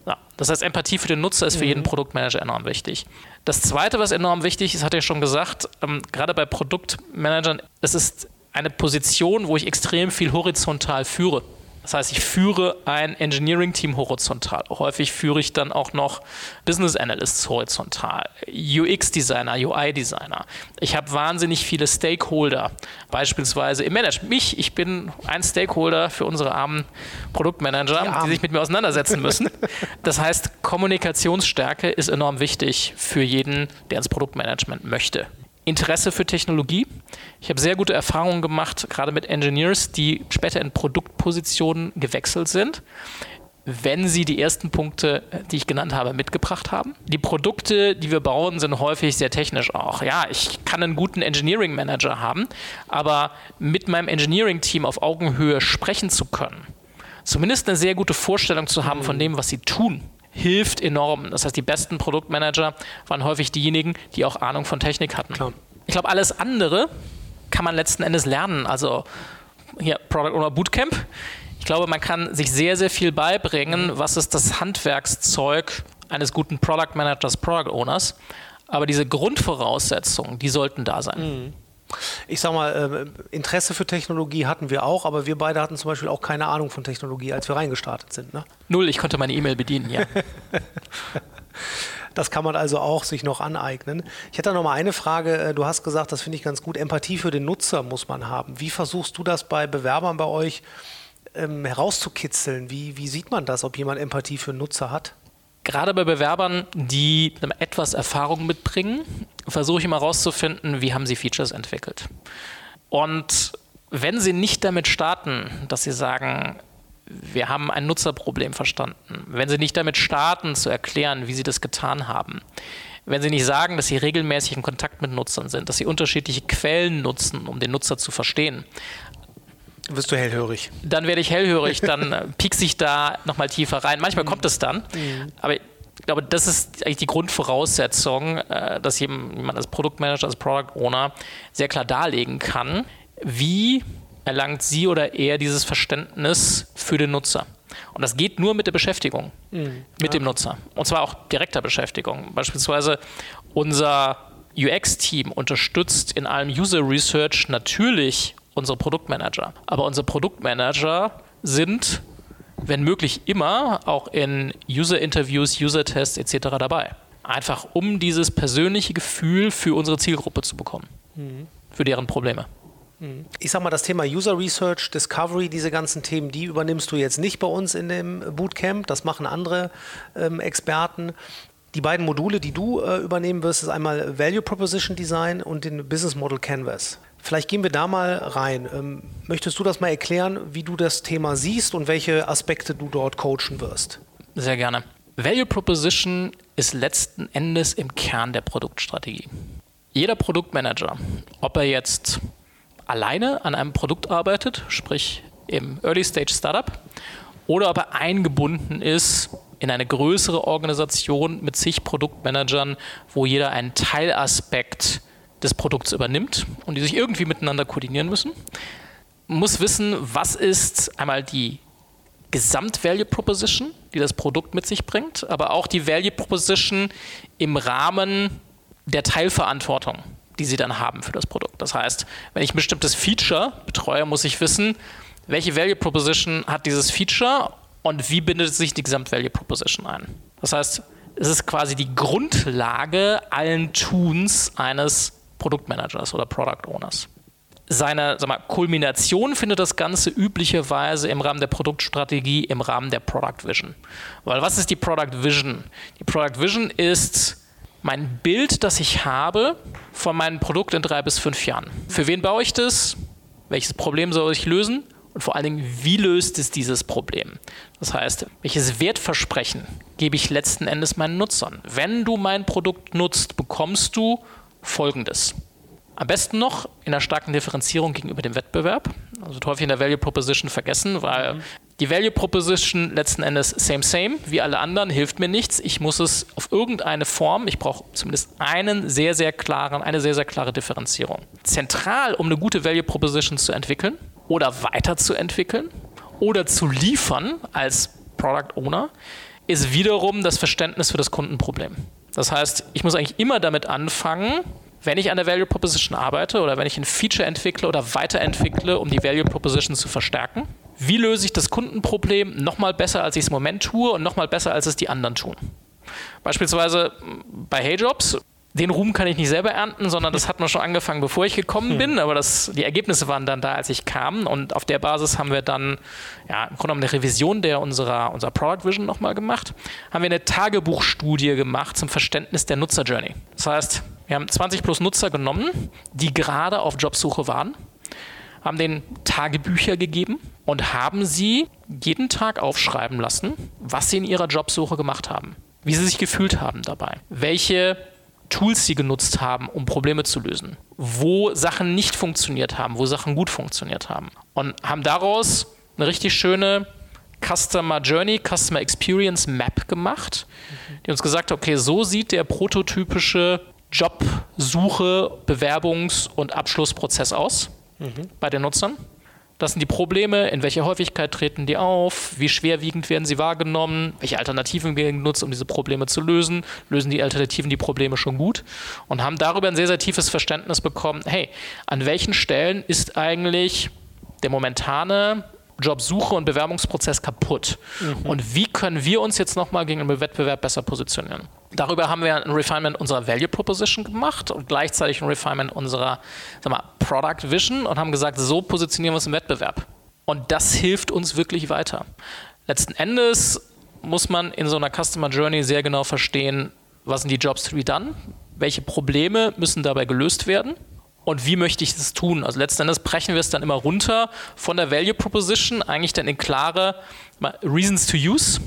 Ja, das heißt, Empathie für den Nutzer ist für jeden mhm. Produktmanager enorm wichtig. Das Zweite, was enorm wichtig ist, hatte ich schon gesagt, ähm, gerade bei Produktmanagern, es ist eine Position, wo ich extrem viel horizontal führe. Das heißt, ich führe ein Engineering-Team horizontal. Häufig führe ich dann auch noch Business Analysts horizontal, UX-Designer, UI-Designer. Ich habe wahnsinnig viele Stakeholder, beispielsweise im Management. Mich, ich bin ein Stakeholder für unsere armen Produktmanager, die, die sich mit mir auseinandersetzen müssen. Das heißt, Kommunikationsstärke ist enorm wichtig für jeden, der ins Produktmanagement möchte. Interesse für Technologie. Ich habe sehr gute Erfahrungen gemacht, gerade mit Engineers, die später in Produktpositionen gewechselt sind, wenn sie die ersten Punkte, die ich genannt habe, mitgebracht haben. Die Produkte, die wir bauen, sind häufig sehr technisch auch. Ja, ich kann einen guten Engineering Manager haben, aber mit meinem Engineering Team auf Augenhöhe sprechen zu können, zumindest eine sehr gute Vorstellung zu haben von dem, was sie tun, hilft enorm. Das heißt, die besten Produktmanager waren häufig diejenigen, die auch Ahnung von Technik hatten. Klar. Ich glaube, alles andere kann man letzten Endes lernen. Also hier Product Owner Bootcamp. Ich glaube, man kann sich sehr, sehr viel beibringen, was ist das Handwerkszeug eines guten Product Managers, Product Owners. Aber diese Grundvoraussetzungen, die sollten da sein. Mhm
ich sag mal, äh, Interesse für Technologie hatten wir auch, aber wir beide hatten zum Beispiel auch keine Ahnung von Technologie, als wir reingestartet sind. Ne?
Null, ich konnte meine E-Mail bedienen, ja.
Das kann man also auch sich noch aneignen. Ich hätte noch mal eine Frage. Äh, du hast gesagt, das finde ich ganz gut. Empathie für den Nutzer muss man haben. Wie versuchst du das bei Bewerbern bei euch ähm, herauszukitzeln? Wie, wie sieht man das, ob jemand Empathie für den Nutzer hat?
Gerade bei Bewerbern, die etwas Erfahrung mitbringen, versuche ich immer herauszufinden, wie haben sie Features entwickelt. Und wenn sie nicht damit starten, dass sie sagen, wir haben ein Nutzerproblem verstanden, wenn sie nicht damit starten zu erklären, wie sie das getan haben, wenn sie nicht sagen, dass sie regelmäßig in Kontakt mit Nutzern sind, dass sie unterschiedliche Quellen nutzen, um den Nutzer zu verstehen,
wirst du hellhörig.
Dann werde ich hellhörig, dann äh, piekse ich da nochmal tiefer rein. Manchmal kommt es dann, mhm. aber ich glaube, das ist eigentlich die Grundvoraussetzung, äh, dass jemand als Produktmanager, als Product Owner sehr klar darlegen kann, wie erlangt sie oder er dieses Verständnis für den Nutzer. Und das geht nur mit der Beschäftigung mhm. mit ja. dem Nutzer. Und zwar auch direkter Beschäftigung. Beispielsweise unser UX-Team unterstützt in allem User Research natürlich unsere Produktmanager. Aber unsere Produktmanager sind, wenn möglich, immer auch in User-Interviews, User-Tests etc. dabei. Einfach um dieses persönliche Gefühl für unsere Zielgruppe zu bekommen. Mhm. Für deren Probleme.
Ich sag mal, das Thema User Research, Discovery, diese ganzen Themen, die übernimmst du jetzt nicht bei uns in dem Bootcamp. Das machen andere ähm, Experten. Die beiden Module, die du äh, übernehmen wirst, ist einmal Value Proposition Design und den Business Model Canvas. Vielleicht gehen wir da mal rein. Ähm, möchtest du das mal erklären, wie du das Thema siehst und welche Aspekte du dort coachen wirst?
Sehr gerne. Value Proposition ist letzten Endes im Kern der Produktstrategie. Jeder Produktmanager, ob er jetzt alleine an einem Produkt arbeitet, sprich im Early Stage Startup, oder ob er eingebunden ist in eine größere Organisation mit zig Produktmanagern, wo jeder einen Teilaspekt des Produkts übernimmt und die sich irgendwie miteinander koordinieren müssen. Muss wissen, was ist einmal die Gesamt-Value Proposition, die das Produkt mit sich bringt, aber auch die Value Proposition im Rahmen der Teilverantwortung, die sie dann haben für das Produkt. Das heißt, wenn ich ein bestimmtes Feature betreue, muss ich wissen, welche Value Proposition hat dieses Feature und wie bindet sich die Gesamt-Value Proposition ein. Das heißt, es ist quasi die Grundlage allen Tuns eines Produktmanagers oder Product Owners seine mal, Kulmination findet das Ganze üblicherweise im Rahmen der Produktstrategie, im Rahmen der Product Vision. Weil was ist die Product Vision? Die Product Vision ist mein Bild, das ich habe von meinem Produkt in drei bis fünf Jahren. Für wen baue ich das? Welches Problem soll ich lösen? Und vor allen Dingen, wie löst es dieses Problem? Das heißt, welches Wertversprechen gebe ich letzten Endes meinen Nutzern? Wenn du mein Produkt nutzt, bekommst du Folgendes. Am besten noch in einer starken Differenzierung gegenüber dem Wettbewerb. Also häufig in der Value Proposition vergessen, weil mhm. Die Value Proposition letzten Endes same, same, wie alle anderen, hilft mir nichts. Ich muss es auf irgendeine Form, ich brauche zumindest einen sehr, sehr klaren, eine sehr, sehr klare Differenzierung. Zentral, um eine gute Value Proposition zu entwickeln oder weiterzuentwickeln oder zu liefern als Product Owner, ist wiederum das Verständnis für das Kundenproblem. Das heißt, ich muss eigentlich immer damit anfangen, wenn ich an der Value Proposition arbeite oder wenn ich ein Feature entwickle oder weiterentwickle, um die Value Proposition zu verstärken, wie löse ich das Kundenproblem nochmal besser, als ich es im Moment tue und nochmal besser, als es die anderen tun? Beispielsweise bei HeyJobs den Ruhm kann ich nicht selber ernten, sondern das hat man schon angefangen, bevor ich gekommen hm. bin. Aber das, die Ergebnisse waren dann da, als ich kam. Und auf der Basis haben wir dann ja, im Grunde genommen eine Revision der unserer, unserer Product Vision nochmal gemacht. Haben wir eine Tagebuchstudie gemacht zum Verständnis der Nutzer-Journey. Das heißt, wir haben 20 plus Nutzer genommen, die gerade auf Jobsuche waren, haben den Tagebücher gegeben und haben sie jeden Tag aufschreiben lassen, was sie in ihrer Jobsuche gemacht haben, wie sie sich gefühlt haben dabei, welche Tools sie genutzt haben, um Probleme zu lösen, wo Sachen nicht funktioniert haben, wo Sachen gut funktioniert haben und haben daraus eine richtig schöne Customer Journey, Customer Experience Map gemacht, die uns gesagt hat, okay, so sieht der prototypische Jobsuche, Bewerbungs- und Abschlussprozess aus mhm. bei den Nutzern. Das sind die Probleme, in welcher Häufigkeit treten die auf, wie schwerwiegend werden sie wahrgenommen, welche Alternativen werden genutzt, um diese Probleme zu lösen, lösen die Alternativen die Probleme schon gut und haben darüber ein sehr, sehr tiefes Verständnis bekommen, hey, an welchen Stellen ist eigentlich der momentane Jobsuche und Bewerbungsprozess kaputt? Mhm. Und wie können wir uns jetzt nochmal gegen den Wettbewerb besser positionieren? Darüber haben wir ein Refinement unserer Value Proposition gemacht und gleichzeitig ein Refinement unserer sag mal, Product Vision und haben gesagt, so positionieren wir uns im Wettbewerb. Und das hilft uns wirklich weiter. Letzten Endes muss man in so einer Customer Journey sehr genau verstehen, was sind die Jobs to be done, welche Probleme müssen dabei gelöst werden und wie möchte ich das tun. Also letzten Endes brechen wir es dann immer runter von der Value Proposition eigentlich dann in klare Reasons to Use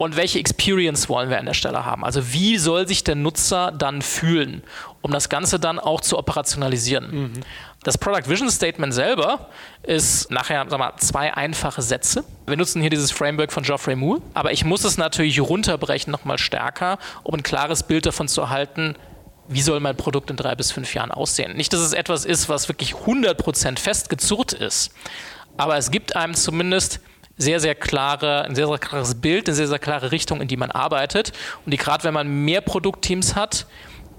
und welche Experience wollen wir an der Stelle haben? Also wie soll sich der Nutzer dann fühlen, um das Ganze dann auch zu operationalisieren? Mhm. Das Product Vision Statement selber ist nachher sag mal, zwei einfache Sätze. Wir nutzen hier dieses Framework von Geoffrey Moore, aber ich muss es natürlich runterbrechen nochmal stärker, um ein klares Bild davon zu erhalten, wie soll mein Produkt in drei bis fünf Jahren aussehen. Nicht, dass es etwas ist, was wirklich 100% festgezurrt ist, aber es gibt einem zumindest sehr, sehr klare, ein sehr, sehr klares Bild, eine sehr, sehr klare Richtung, in die man arbeitet. Und die gerade, wenn man mehr Produktteams hat,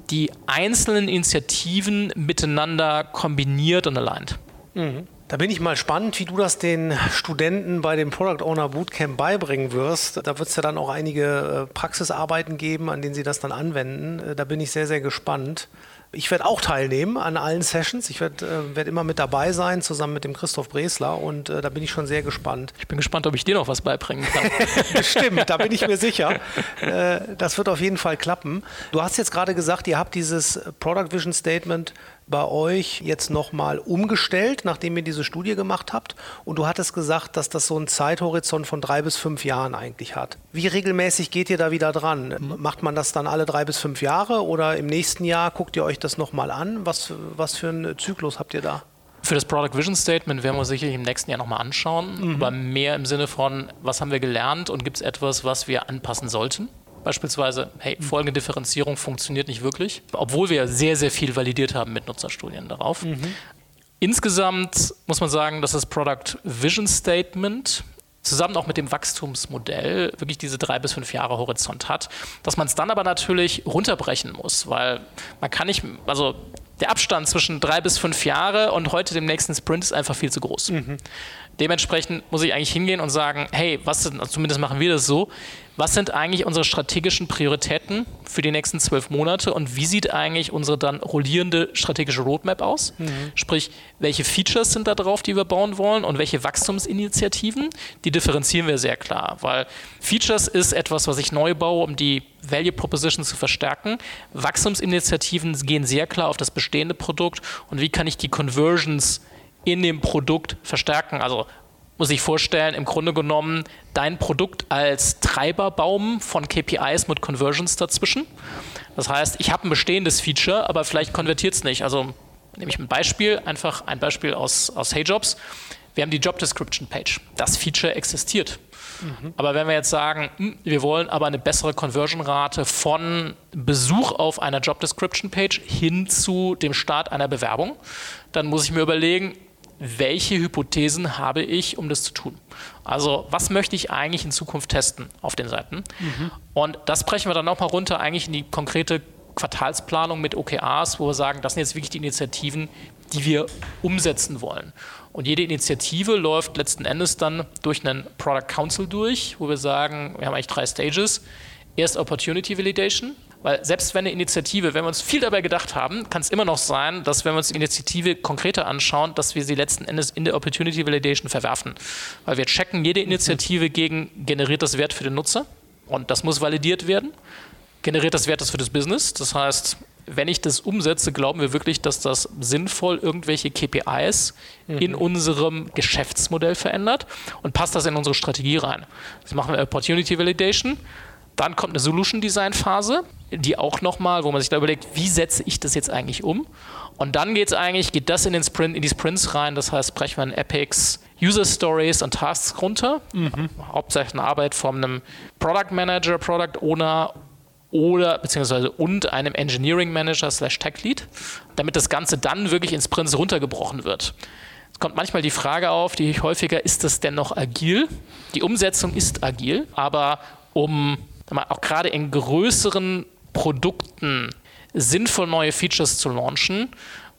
die einzelnen Initiativen miteinander kombiniert und aligned.
Mhm. Da bin ich mal spannend, wie du das den Studenten bei dem Product Owner Bootcamp beibringen wirst. Da wird es ja dann auch einige äh, Praxisarbeiten geben, an denen sie das dann anwenden. Äh, da bin ich sehr, sehr gespannt. Ich werde auch teilnehmen an allen Sessions. Ich werde äh, werd immer mit dabei sein, zusammen mit dem Christoph Bresler. Und äh, da bin ich schon sehr gespannt.
Ich bin gespannt, ob ich dir noch was beibringen kann.
Stimmt, da bin ich mir sicher. Äh, das wird auf jeden Fall klappen. Du hast jetzt gerade gesagt, ihr habt dieses Product Vision Statement bei euch jetzt nochmal umgestellt, nachdem ihr diese Studie gemacht habt. Und du hattest gesagt, dass das so einen Zeithorizont von drei bis fünf Jahren eigentlich hat. Wie regelmäßig geht ihr da wieder dran? Macht man das dann alle drei bis fünf Jahre oder im nächsten Jahr guckt ihr euch das nochmal an? Was, was für einen Zyklus habt ihr da?
Für das Product Vision Statement werden wir sicherlich im nächsten Jahr nochmal anschauen, mhm. aber mehr im Sinne von, was haben wir gelernt und gibt es etwas, was wir anpassen sollten? Beispielsweise, hey, folgende Differenzierung funktioniert nicht wirklich, obwohl wir sehr, sehr viel validiert haben mit Nutzerstudien darauf. Mhm. Insgesamt muss man sagen, dass das Product Vision Statement zusammen auch mit dem Wachstumsmodell wirklich diese drei bis fünf Jahre Horizont hat, dass man es dann aber natürlich runterbrechen muss, weil man kann nicht, also der Abstand zwischen drei bis fünf Jahre und heute dem nächsten Sprint ist einfach viel zu groß. Mhm. Dementsprechend muss ich eigentlich hingehen und sagen, hey, was sind, also zumindest machen wir das so, was sind eigentlich unsere strategischen Prioritäten für die nächsten zwölf Monate und wie sieht eigentlich unsere dann rollierende strategische Roadmap aus? Mhm. Sprich, welche Features sind da drauf, die wir bauen wollen und welche Wachstumsinitiativen? Die differenzieren wir sehr klar, weil Features ist etwas, was ich neu baue, um die Value Proposition zu verstärken. Wachstumsinitiativen gehen sehr klar auf das bestehende Produkt und wie kann ich die Conversions in dem Produkt verstärken. Also muss ich vorstellen, im Grunde genommen dein Produkt als Treiberbaum von KPIs mit Conversions dazwischen. Das heißt, ich habe ein bestehendes Feature, aber vielleicht konvertiert es nicht. Also nehme ich ein Beispiel, einfach ein Beispiel aus, aus HeyJobs. Wir haben die Job Description Page. Das Feature existiert. Mhm. Aber wenn wir jetzt sagen, hm, wir wollen aber eine bessere Conversion-Rate von Besuch auf einer Job Description Page hin zu dem Start einer Bewerbung, dann muss ich mir überlegen, welche Hypothesen habe ich, um das zu tun. Also was möchte ich eigentlich in Zukunft testen auf den Seiten? Mhm. Und das brechen wir dann nochmal runter eigentlich in die konkrete Quartalsplanung mit OKRs, wo wir sagen, das sind jetzt wirklich die Initiativen, die wir umsetzen wollen. Und jede Initiative läuft letzten Endes dann durch einen Product Council durch, wo wir sagen, wir haben eigentlich drei Stages. Erst Opportunity Validation, weil selbst wenn eine Initiative, wenn wir uns viel dabei gedacht haben, kann es immer noch sein, dass wenn wir uns die Initiative konkreter anschauen, dass wir sie letzten Endes in der Opportunity Validation verwerfen. Weil wir checken jede Initiative gegen, generiert das Wert für den Nutzer und das muss validiert werden. Generiert das Wert das für das Business. Das heißt, wenn ich das umsetze, glauben wir wirklich, dass das sinnvoll irgendwelche KPIs mhm. in unserem Geschäftsmodell verändert und passt das in unsere Strategie rein. Das machen wir Opportunity Validation. Dann kommt eine Solution Design Phase, die auch nochmal, wo man sich da überlegt, wie setze ich das jetzt eigentlich um? Und dann geht es eigentlich, geht das in den Sprint, in die Sprints rein, das heißt, brechen wir in Epics User Stories und Tasks runter. Mhm. Hauptsächlich eine Arbeit von einem Product Manager, Product Owner oder beziehungsweise und einem Engineering Manager slash Tech Lead, damit das Ganze dann wirklich in Sprints runtergebrochen wird. Es kommt manchmal die Frage auf, die ich häufiger, ist das denn noch agil? Die Umsetzung ist agil, aber um auch gerade in größeren Produkten sinnvoll neue Features zu launchen,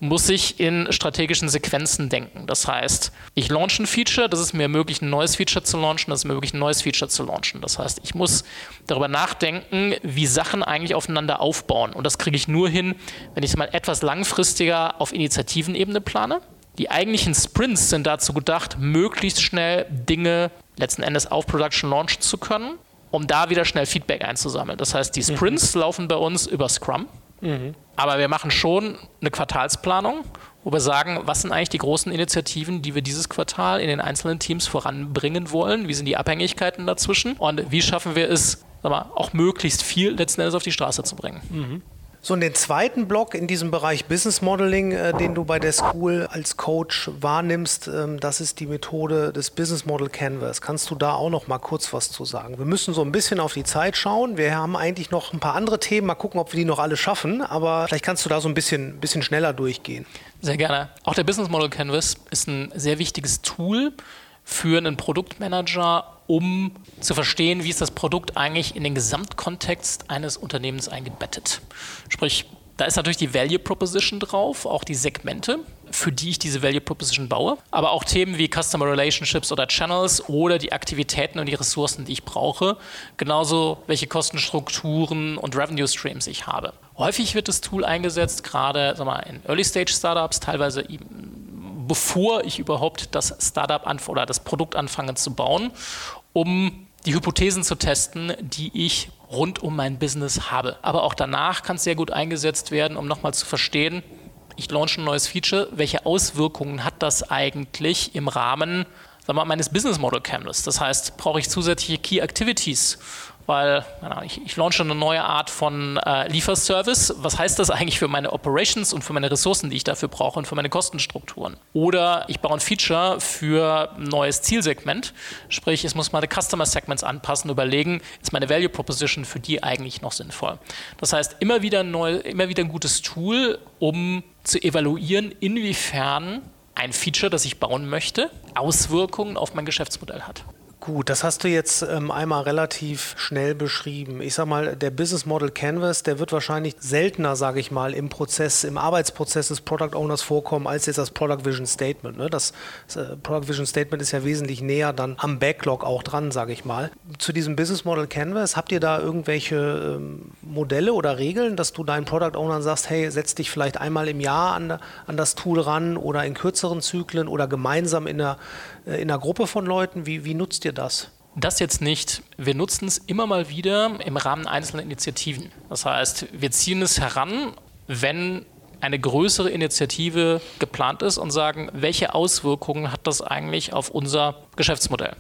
muss ich in strategischen Sequenzen denken. Das heißt, ich launch ein Feature, das ist mir möglich, ein neues Feature zu launchen, das ist mir möglich, ein neues Feature zu launchen. Das heißt, ich muss darüber nachdenken, wie Sachen eigentlich aufeinander aufbauen. Und das kriege ich nur hin, wenn ich es mal etwas langfristiger auf Initiativenebene plane. Die eigentlichen Sprints sind dazu gedacht, möglichst schnell Dinge letzten Endes auf Production launchen zu können um da wieder schnell Feedback einzusammeln. Das heißt, die Sprints mhm. laufen bei uns über Scrum, mhm. aber wir machen schon eine Quartalsplanung, wo wir sagen, was sind eigentlich die großen Initiativen, die wir dieses Quartal in den einzelnen Teams voranbringen wollen, wie sind die Abhängigkeiten dazwischen und wie schaffen wir es, mal, auch möglichst viel letzten Endes auf die Straße zu bringen.
Mhm. So, und den zweiten Block in diesem Bereich Business Modeling, äh, den du bei der School als Coach wahrnimmst, ähm, das ist die Methode des Business Model Canvas. Kannst du da auch noch mal kurz was zu sagen? Wir müssen so ein bisschen auf die Zeit schauen. Wir haben eigentlich noch ein paar andere Themen. Mal gucken, ob wir die noch alle schaffen. Aber vielleicht kannst du da so ein bisschen, bisschen schneller durchgehen.
Sehr gerne. Auch der Business Model Canvas ist ein sehr wichtiges Tool für einen Produktmanager, um zu verstehen, wie ist das Produkt eigentlich in den Gesamtkontext eines Unternehmens eingebettet. Sprich, da ist natürlich die Value Proposition drauf, auch die Segmente, für die ich diese Value Proposition baue, aber auch Themen wie Customer Relationships oder Channels oder die Aktivitäten und die Ressourcen, die ich brauche, genauso welche Kostenstrukturen und Revenue Streams ich habe. Häufig wird das Tool eingesetzt, gerade mal, in Early Stage Startups, teilweise bevor ich überhaupt das Startup oder das Produkt anfange zu bauen, um die Hypothesen zu testen, die ich rund um mein Business habe. Aber auch danach kann es sehr gut eingesetzt werden, um nochmal zu verstehen, ich launche ein neues Feature, welche Auswirkungen hat das eigentlich im Rahmen sagen wir, meines Business Model Canvas? Das heißt, brauche ich zusätzliche Key Activities? Weil ich, ich launche eine neue Art von äh, Lieferservice. Was heißt das eigentlich für meine Operations und für meine Ressourcen, die ich dafür brauche und für meine Kostenstrukturen? Oder ich baue ein Feature für ein neues Zielsegment, sprich, es muss meine Customer Segments anpassen, überlegen, ist meine Value Proposition für die eigentlich noch sinnvoll? Das heißt, immer wieder, neu, immer wieder ein gutes Tool, um zu evaluieren, inwiefern ein Feature, das ich bauen möchte, Auswirkungen auf mein Geschäftsmodell hat.
Gut, das hast du jetzt ähm, einmal relativ schnell beschrieben. Ich sag mal, der Business Model Canvas, der wird wahrscheinlich seltener, sage ich mal, im Prozess, im Arbeitsprozess des Product Owners vorkommen, als jetzt das Product Vision Statement. Ne? Das, das äh, Product Vision Statement ist ja wesentlich näher dann am Backlog auch dran, sage ich mal. Zu diesem Business Model Canvas, habt ihr da irgendwelche ähm, Modelle oder Regeln, dass du deinen Product Ownern sagst, hey, setz dich vielleicht einmal im Jahr an, an das Tool ran oder in kürzeren Zyklen oder gemeinsam in äh, in einer Gruppe von Leuten? Wie, wie nutzt ihr ihr das?
Das jetzt nicht. Wir nutzen es immer mal wieder im Rahmen einzelner Initiativen. Das heißt, wir ziehen es heran, wenn eine größere Initiative geplant ist und sagen, welche Auswirkungen hat das eigentlich auf unser Geschäftsmodell?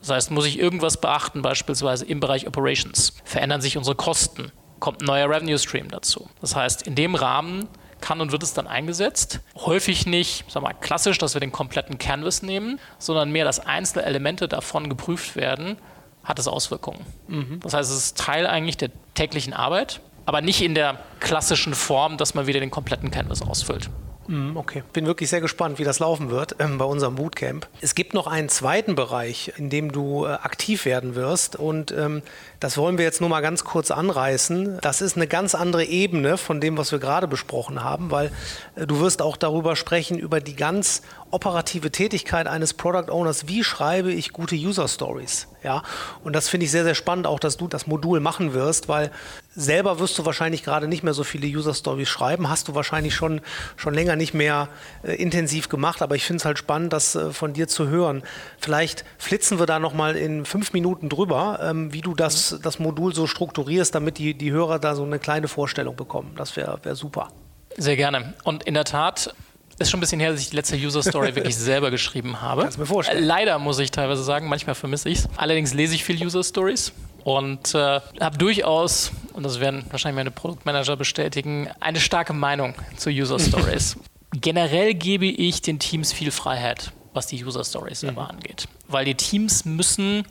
Das heißt, muss ich irgendwas beachten, beispielsweise im Bereich Operations? Verändern sich unsere Kosten? Kommt ein neuer Revenue Stream dazu? Das heißt, in dem Rahmen kann und wird es dann eingesetzt. Häufig nicht, sag mal, klassisch, dass wir den kompletten Canvas nehmen, sondern mehr, dass einzelne Elemente davon geprüft werden, hat es Auswirkungen. Mhm. Das heißt, es ist Teil eigentlich der täglichen Arbeit, aber nicht in der klassischen Form, dass man wieder den kompletten Canvas ausfüllt.
Mhm, okay, bin wirklich sehr gespannt, wie das laufen wird ähm, bei unserem Bootcamp. Es gibt noch einen zweiten Bereich, in dem du äh, aktiv werden wirst und ähm, das wollen wir jetzt nur mal ganz kurz anreißen. Das ist eine ganz andere Ebene von dem, was wir gerade besprochen haben, weil äh, du wirst auch darüber sprechen, über die ganz operative Tätigkeit eines Product Owners. Wie schreibe ich gute User Stories? Ja, und das finde ich sehr, sehr spannend, auch dass du das Modul machen wirst, weil selber wirst du wahrscheinlich gerade nicht mehr so viele User Stories schreiben. Hast du wahrscheinlich schon, schon länger nicht mehr äh, intensiv gemacht, aber ich finde es halt spannend, das äh, von dir zu hören. Vielleicht flitzen wir da nochmal in fünf Minuten drüber, ähm, wie du das das, Modul so strukturierst, damit die, die Hörer da so eine kleine Vorstellung bekommen. Das wäre wär super.
Sehr gerne. Und in der Tat, ist schon ein bisschen her, dass ich die letzte User Story wirklich selber geschrieben habe.
Kannst mir vorstellen.
Leider muss ich teilweise sagen, manchmal vermisse ich es. Allerdings lese ich viel User Stories und äh, habe durchaus, und das werden wahrscheinlich meine Produktmanager bestätigen, eine starke Meinung zu User Stories. Generell gebe ich den Teams viel Freiheit, was die User Stories mhm. angeht. Weil die Teams müssen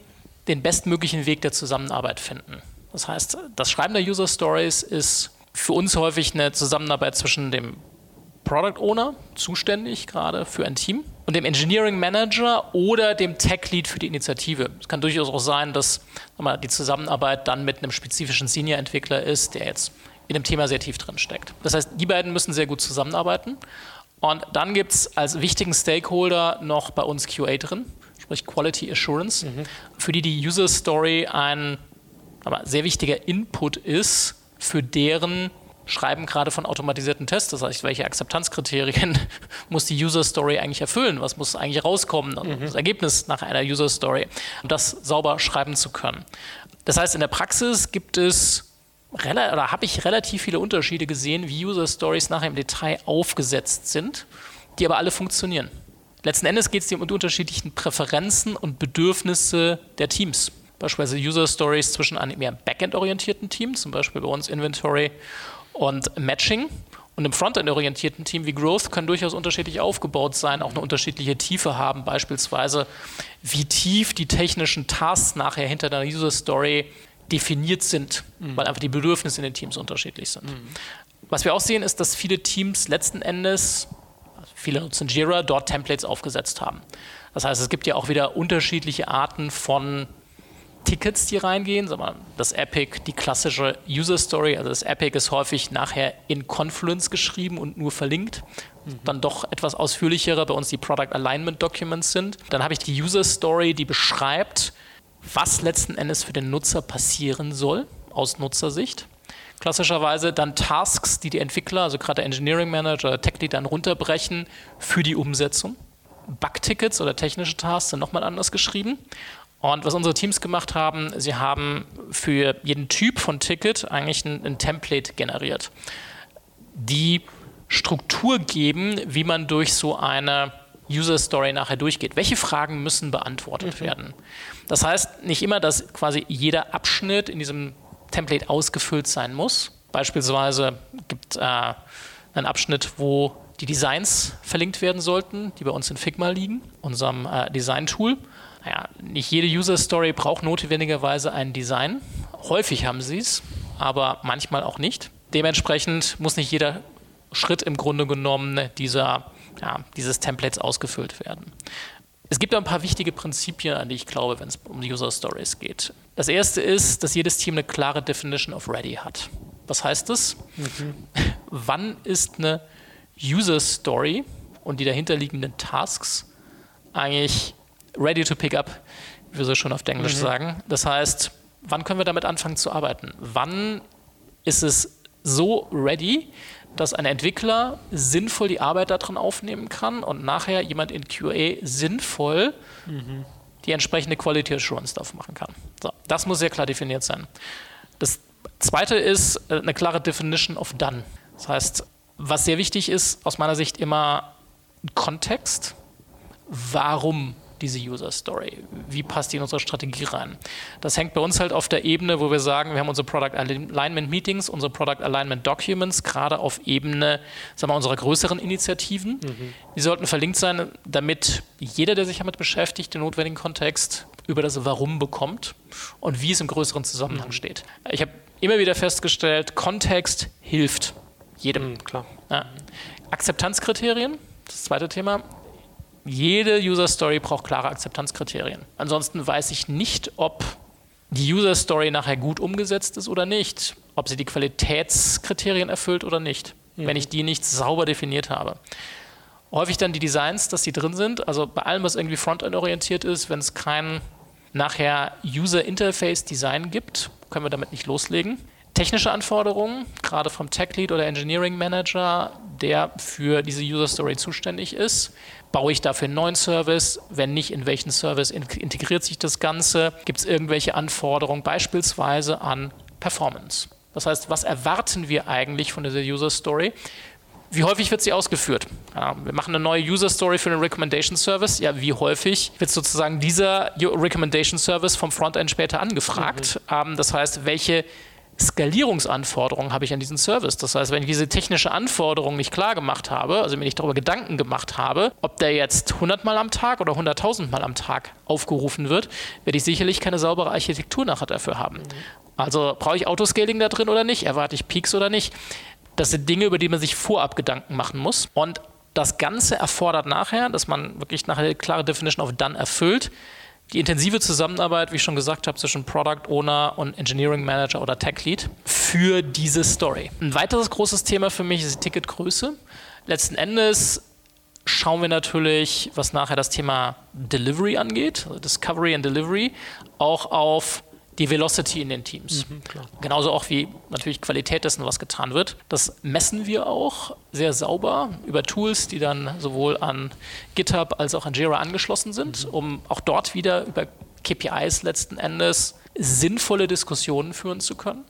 den bestmöglichen Weg der Zusammenarbeit finden. Das heißt, das Schreiben der User Stories ist für uns häufig eine Zusammenarbeit zwischen dem Product Owner, zuständig gerade für ein Team, und dem Engineering Manager oder dem Tech Lead für die Initiative. Es kann durchaus auch sein, dass die Zusammenarbeit dann mit einem spezifischen Senior-Entwickler ist, der jetzt in dem Thema sehr tief drin steckt. Das heißt, die beiden müssen sehr gut zusammenarbeiten. Und dann gibt es als wichtigen Stakeholder noch bei uns QA drin sprich Quality Assurance, mhm. für die die User Story ein aber sehr wichtiger Input ist für deren Schreiben gerade von automatisierten Tests. Das heißt, welche Akzeptanzkriterien muss die User Story eigentlich erfüllen? Was muss eigentlich rauskommen? Mhm. Das Ergebnis nach einer User Story, um das sauber schreiben zu können. Das heißt, in der Praxis gibt es oder habe ich relativ viele Unterschiede gesehen, wie User Stories nachher im Detail aufgesetzt sind, die aber alle funktionieren. Letzten Endes geht es um die unterschiedlichen Präferenzen und Bedürfnisse der Teams. Beispielsweise User Stories zwischen einem eher Backend-orientierten Team, zum Beispiel bei uns Inventory und Matching. Und im Frontend-orientierten Team wie Growth können durchaus unterschiedlich aufgebaut sein, auch eine unterschiedliche Tiefe haben, beispielsweise wie tief die technischen Tasks nachher hinter der User Story definiert sind, mhm. weil einfach die Bedürfnisse in den Teams unterschiedlich sind. Mhm. Was wir auch sehen, ist, dass viele Teams letzten Endes viele nutzen Jira, dort Templates aufgesetzt haben. Das heißt, es gibt ja auch wieder unterschiedliche Arten von Tickets, die reingehen. Das Epic, die klassische User Story, also das Epic ist häufig nachher in Confluence geschrieben und nur verlinkt. Mhm. Dann doch etwas ausführlichere bei uns die Product Alignment Documents sind. Dann habe ich die User Story, die beschreibt, was letzten Endes für den Nutzer passieren soll aus Nutzersicht klassischerweise dann Tasks, die die Entwickler, also gerade der Engineering Manager oder Tech Lead dann runterbrechen für die Umsetzung. Bug-Tickets oder technische Tasks sind nochmal anders geschrieben. Und was unsere Teams gemacht haben, sie haben für jeden Typ von Ticket eigentlich ein, ein Template generiert, die Struktur geben, wie man durch so eine User Story nachher durchgeht. Welche Fragen müssen beantwortet mhm. werden? Das heißt nicht immer, dass quasi jeder Abschnitt in diesem Template ausgefüllt sein muss. Beispielsweise gibt es äh, einen Abschnitt, wo die Designs verlinkt werden sollten, die bei uns in Figma liegen, unserem äh, Design-Tool. Naja, nicht jede User Story braucht notwendigerweise ein Design. Häufig haben sie es, aber manchmal auch nicht. Dementsprechend muss nicht jeder Schritt im Grunde genommen dieser, ja, dieses Templates ausgefüllt werden. Es gibt ein paar wichtige Prinzipien, an die ich glaube, wenn es um User Stories geht. Das erste ist, dass jedes Team eine klare Definition of Ready hat. Was heißt das? Mhm. Wann ist eine User Story und die dahinterliegenden Tasks eigentlich ready to pick up, wie wir so schon auf Englisch mhm. sagen? Das heißt, wann können wir damit anfangen zu arbeiten? Wann ist es so ready, dass ein Entwickler sinnvoll die Arbeit daran aufnehmen kann und nachher jemand in QA sinnvoll mhm. die entsprechende Quality Assurance darauf machen kann. So, das muss sehr klar definiert sein. Das zweite ist äh, eine klare Definition of done. Das heißt, was sehr wichtig ist, aus meiner Sicht immer Kontext. Warum diese User Story? Wie passt die in unsere Strategie rein? Das hängt bei uns halt auf der Ebene, wo wir sagen, wir haben unsere Product Alignment Meetings, unsere Product Alignment Documents, gerade auf Ebene sagen wir, unserer größeren Initiativen. Mhm. Die sollten verlinkt sein, damit jeder, der sich damit beschäftigt, den notwendigen Kontext über das Warum bekommt und wie es im größeren Zusammenhang mhm. steht. Ich habe immer wieder festgestellt, Kontext hilft jedem. Mhm, klar. Ja. Akzeptanzkriterien, das zweite Thema, jede User Story braucht klare Akzeptanzkriterien. Ansonsten weiß ich nicht, ob die User Story nachher gut umgesetzt ist oder nicht, ob sie die Qualitätskriterien erfüllt oder nicht, mhm. wenn ich die nicht sauber definiert habe. Häufig dann die Designs, dass die drin sind. Also bei allem, was irgendwie Frontend orientiert ist, wenn es kein nachher User Interface Design gibt, können wir damit nicht loslegen. Technische Anforderungen, gerade vom Tech Lead oder Engineering Manager, der für diese User Story zuständig ist. Baue ich dafür einen neuen Service? Wenn nicht, in welchen Service integriert sich das Ganze? Gibt es irgendwelche Anforderungen beispielsweise an Performance? Das heißt, was erwarten wir eigentlich von dieser User Story? Wie häufig wird sie ausgeführt? Ja, wir machen eine neue User Story für den Recommendation Service. Ja, wie häufig wird sozusagen dieser Recommendation Service vom Frontend später angefragt? Mhm. Ähm, das heißt, welche Skalierungsanforderungen habe ich an diesen Service. Das heißt, wenn ich diese technische Anforderung nicht klar gemacht habe, also mir nicht darüber Gedanken gemacht habe, ob der jetzt 100 Mal am Tag oder 100.000 Mal am Tag aufgerufen wird, werde ich sicherlich keine saubere Architektur nachher dafür haben. Mhm. Also brauche ich Autoscaling da drin oder nicht? Erwarte ich Peaks oder nicht? Das sind Dinge, über die man sich vorab Gedanken machen muss. Und das Ganze erfordert nachher, dass man wirklich nachher eine klare Definition of Done erfüllt, die intensive Zusammenarbeit, wie ich schon gesagt habe, zwischen Product Owner und Engineering Manager oder Tech Lead für diese Story. Ein weiteres großes Thema für mich ist die Ticketgröße. Letzten Endes schauen wir natürlich, was nachher das Thema Delivery angeht, also Discovery and Delivery, auch auf die Velocity in den Teams. Mhm, Genauso auch wie natürlich Qualität dessen, was getan wird. Das messen wir auch sehr sauber über Tools, die dann sowohl an GitHub als auch an Jira angeschlossen sind, mhm. um auch dort wieder über KPIs letzten Endes sinnvolle Diskussionen führen zu können.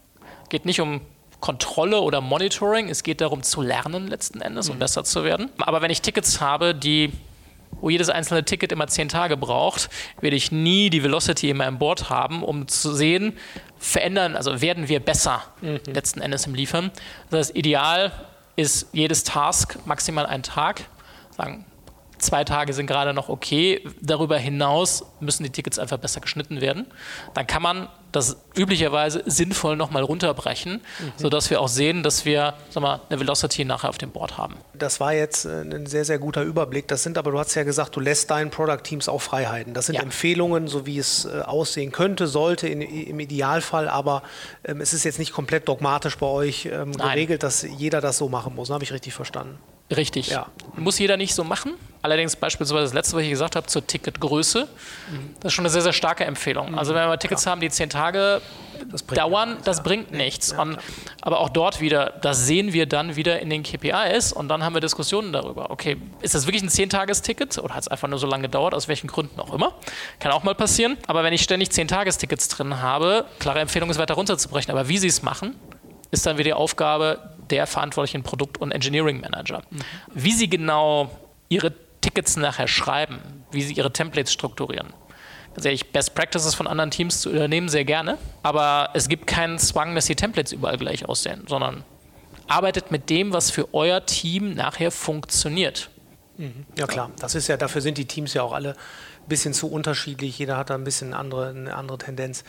Geht nicht um Kontrolle oder Monitoring, es geht darum zu lernen letzten Endes, um mhm. besser zu werden. Aber wenn ich Tickets habe, die wo jedes einzelne Ticket immer zehn Tage braucht, werde ich nie die Velocity in meinem Board haben, um zu sehen, verändern, also werden wir besser mhm. letzten Endes im Liefern. Das heißt, ideal ist jedes Task maximal ein Tag. Sagen, zwei Tage sind gerade noch okay. Darüber hinaus müssen die Tickets einfach besser geschnitten werden. Dann kann man das üblicherweise sinnvoll nochmal runterbrechen, mhm. sodass wir auch sehen, dass wir sag mal, eine Velocity nachher auf dem Board haben.
Das war jetzt äh, ein sehr, sehr guter Überblick. Das sind aber, du hast ja gesagt, du lässt deinen Product Teams auch Freiheiten. Das sind ja. Empfehlungen, so wie es äh, aussehen könnte, sollte in, im Idealfall, aber ähm, es ist jetzt nicht komplett dogmatisch bei euch ähm, geregelt, dass jeder das so machen muss. Habe ich richtig verstanden?
Richtig. Ja. Muss jeder nicht so machen. Allerdings beispielsweise das letzte, was ich gesagt habe, zur Ticketgröße, das ist schon eine sehr, sehr starke Empfehlung. Also wenn wir Tickets Klar. haben, die zehn Tage das dauern, nichts, das ja. bringt nichts. Ja, und, aber auch dort wieder, das sehen wir dann wieder in den KPIs und dann haben wir Diskussionen darüber. Okay, ist das wirklich ein Zehn-Tages-Ticket oder hat es einfach nur so lange gedauert, aus welchen Gründen auch immer? Kann auch mal passieren. Aber wenn ich ständig Zehn-Tages-Tickets drin habe, klare Empfehlung ist weiter runterzubrechen. Aber wie sie es machen, ist dann wieder die Aufgabe der verantwortlichen Produkt- und Engineering Manager. Mhm. Wie sie genau ihre Tickets nachher schreiben, wie sie ihre Templates strukturieren. Ganz ehrlich, Best Practices von anderen Teams zu übernehmen, sehr gerne. Aber es gibt keinen Zwang, dass die Templates überall gleich aussehen, sondern arbeitet mit dem, was für euer Team nachher funktioniert.
Mhm. Ja klar, das ist ja, dafür sind die Teams ja auch alle ein bisschen zu unterschiedlich. Jeder hat da ein bisschen andere, eine andere Tendenz.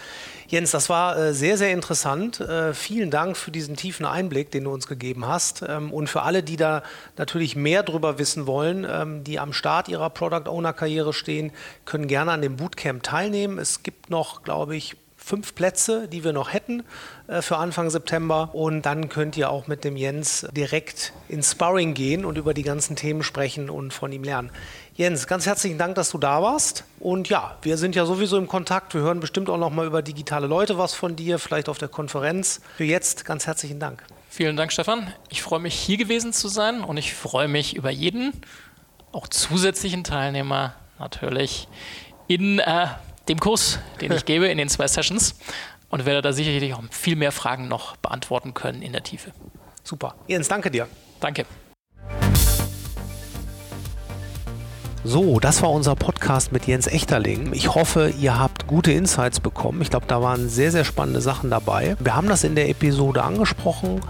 Jens, das war äh, sehr, sehr interessant. Äh, vielen Dank für diesen tiefen Einblick, den du uns gegeben hast. Ähm, und für alle, die da natürlich mehr drüber wissen wollen, ähm, die am Start ihrer Product Owner Karriere stehen, können gerne an dem Bootcamp teilnehmen. Es gibt noch, glaube ich, fünf Plätze, die wir noch hätten äh, für Anfang September. Und dann könnt ihr auch mit dem Jens direkt ins Sparring gehen und über die ganzen Themen sprechen und von ihm lernen. Jens, ganz herzlichen Dank, dass du da warst. Und ja, wir sind ja sowieso im Kontakt. Wir hören bestimmt auch noch mal über digitale Leute was von dir, vielleicht auf der Konferenz. Für jetzt ganz herzlichen Dank.
Vielen Dank, Stefan. Ich freue mich, hier gewesen zu sein und ich freue mich über jeden, auch zusätzlichen Teilnehmer natürlich, in äh, dem Kurs, den ich gebe in den zwei Sessions und werde da sicherlich auch viel mehr Fragen noch beantworten können in der Tiefe.
Super. Jens, danke dir.
Danke.
So, das war unser Podcast mit Jens Echterling. Ich hoffe, ihr habt gute Insights bekommen. Ich glaube, da waren sehr, sehr spannende Sachen dabei. Wir haben das in der Episode angesprochen.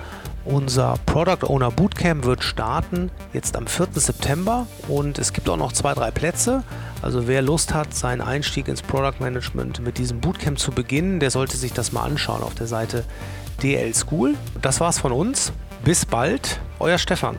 Unser Product Owner Bootcamp wird starten jetzt am 4. September und es gibt auch noch zwei, drei Plätze. Also wer Lust hat, seinen Einstieg ins Product Management mit diesem Bootcamp zu beginnen, der sollte sich das mal anschauen auf der Seite DL School. Das war's von uns. Bis bald, euer Stefan.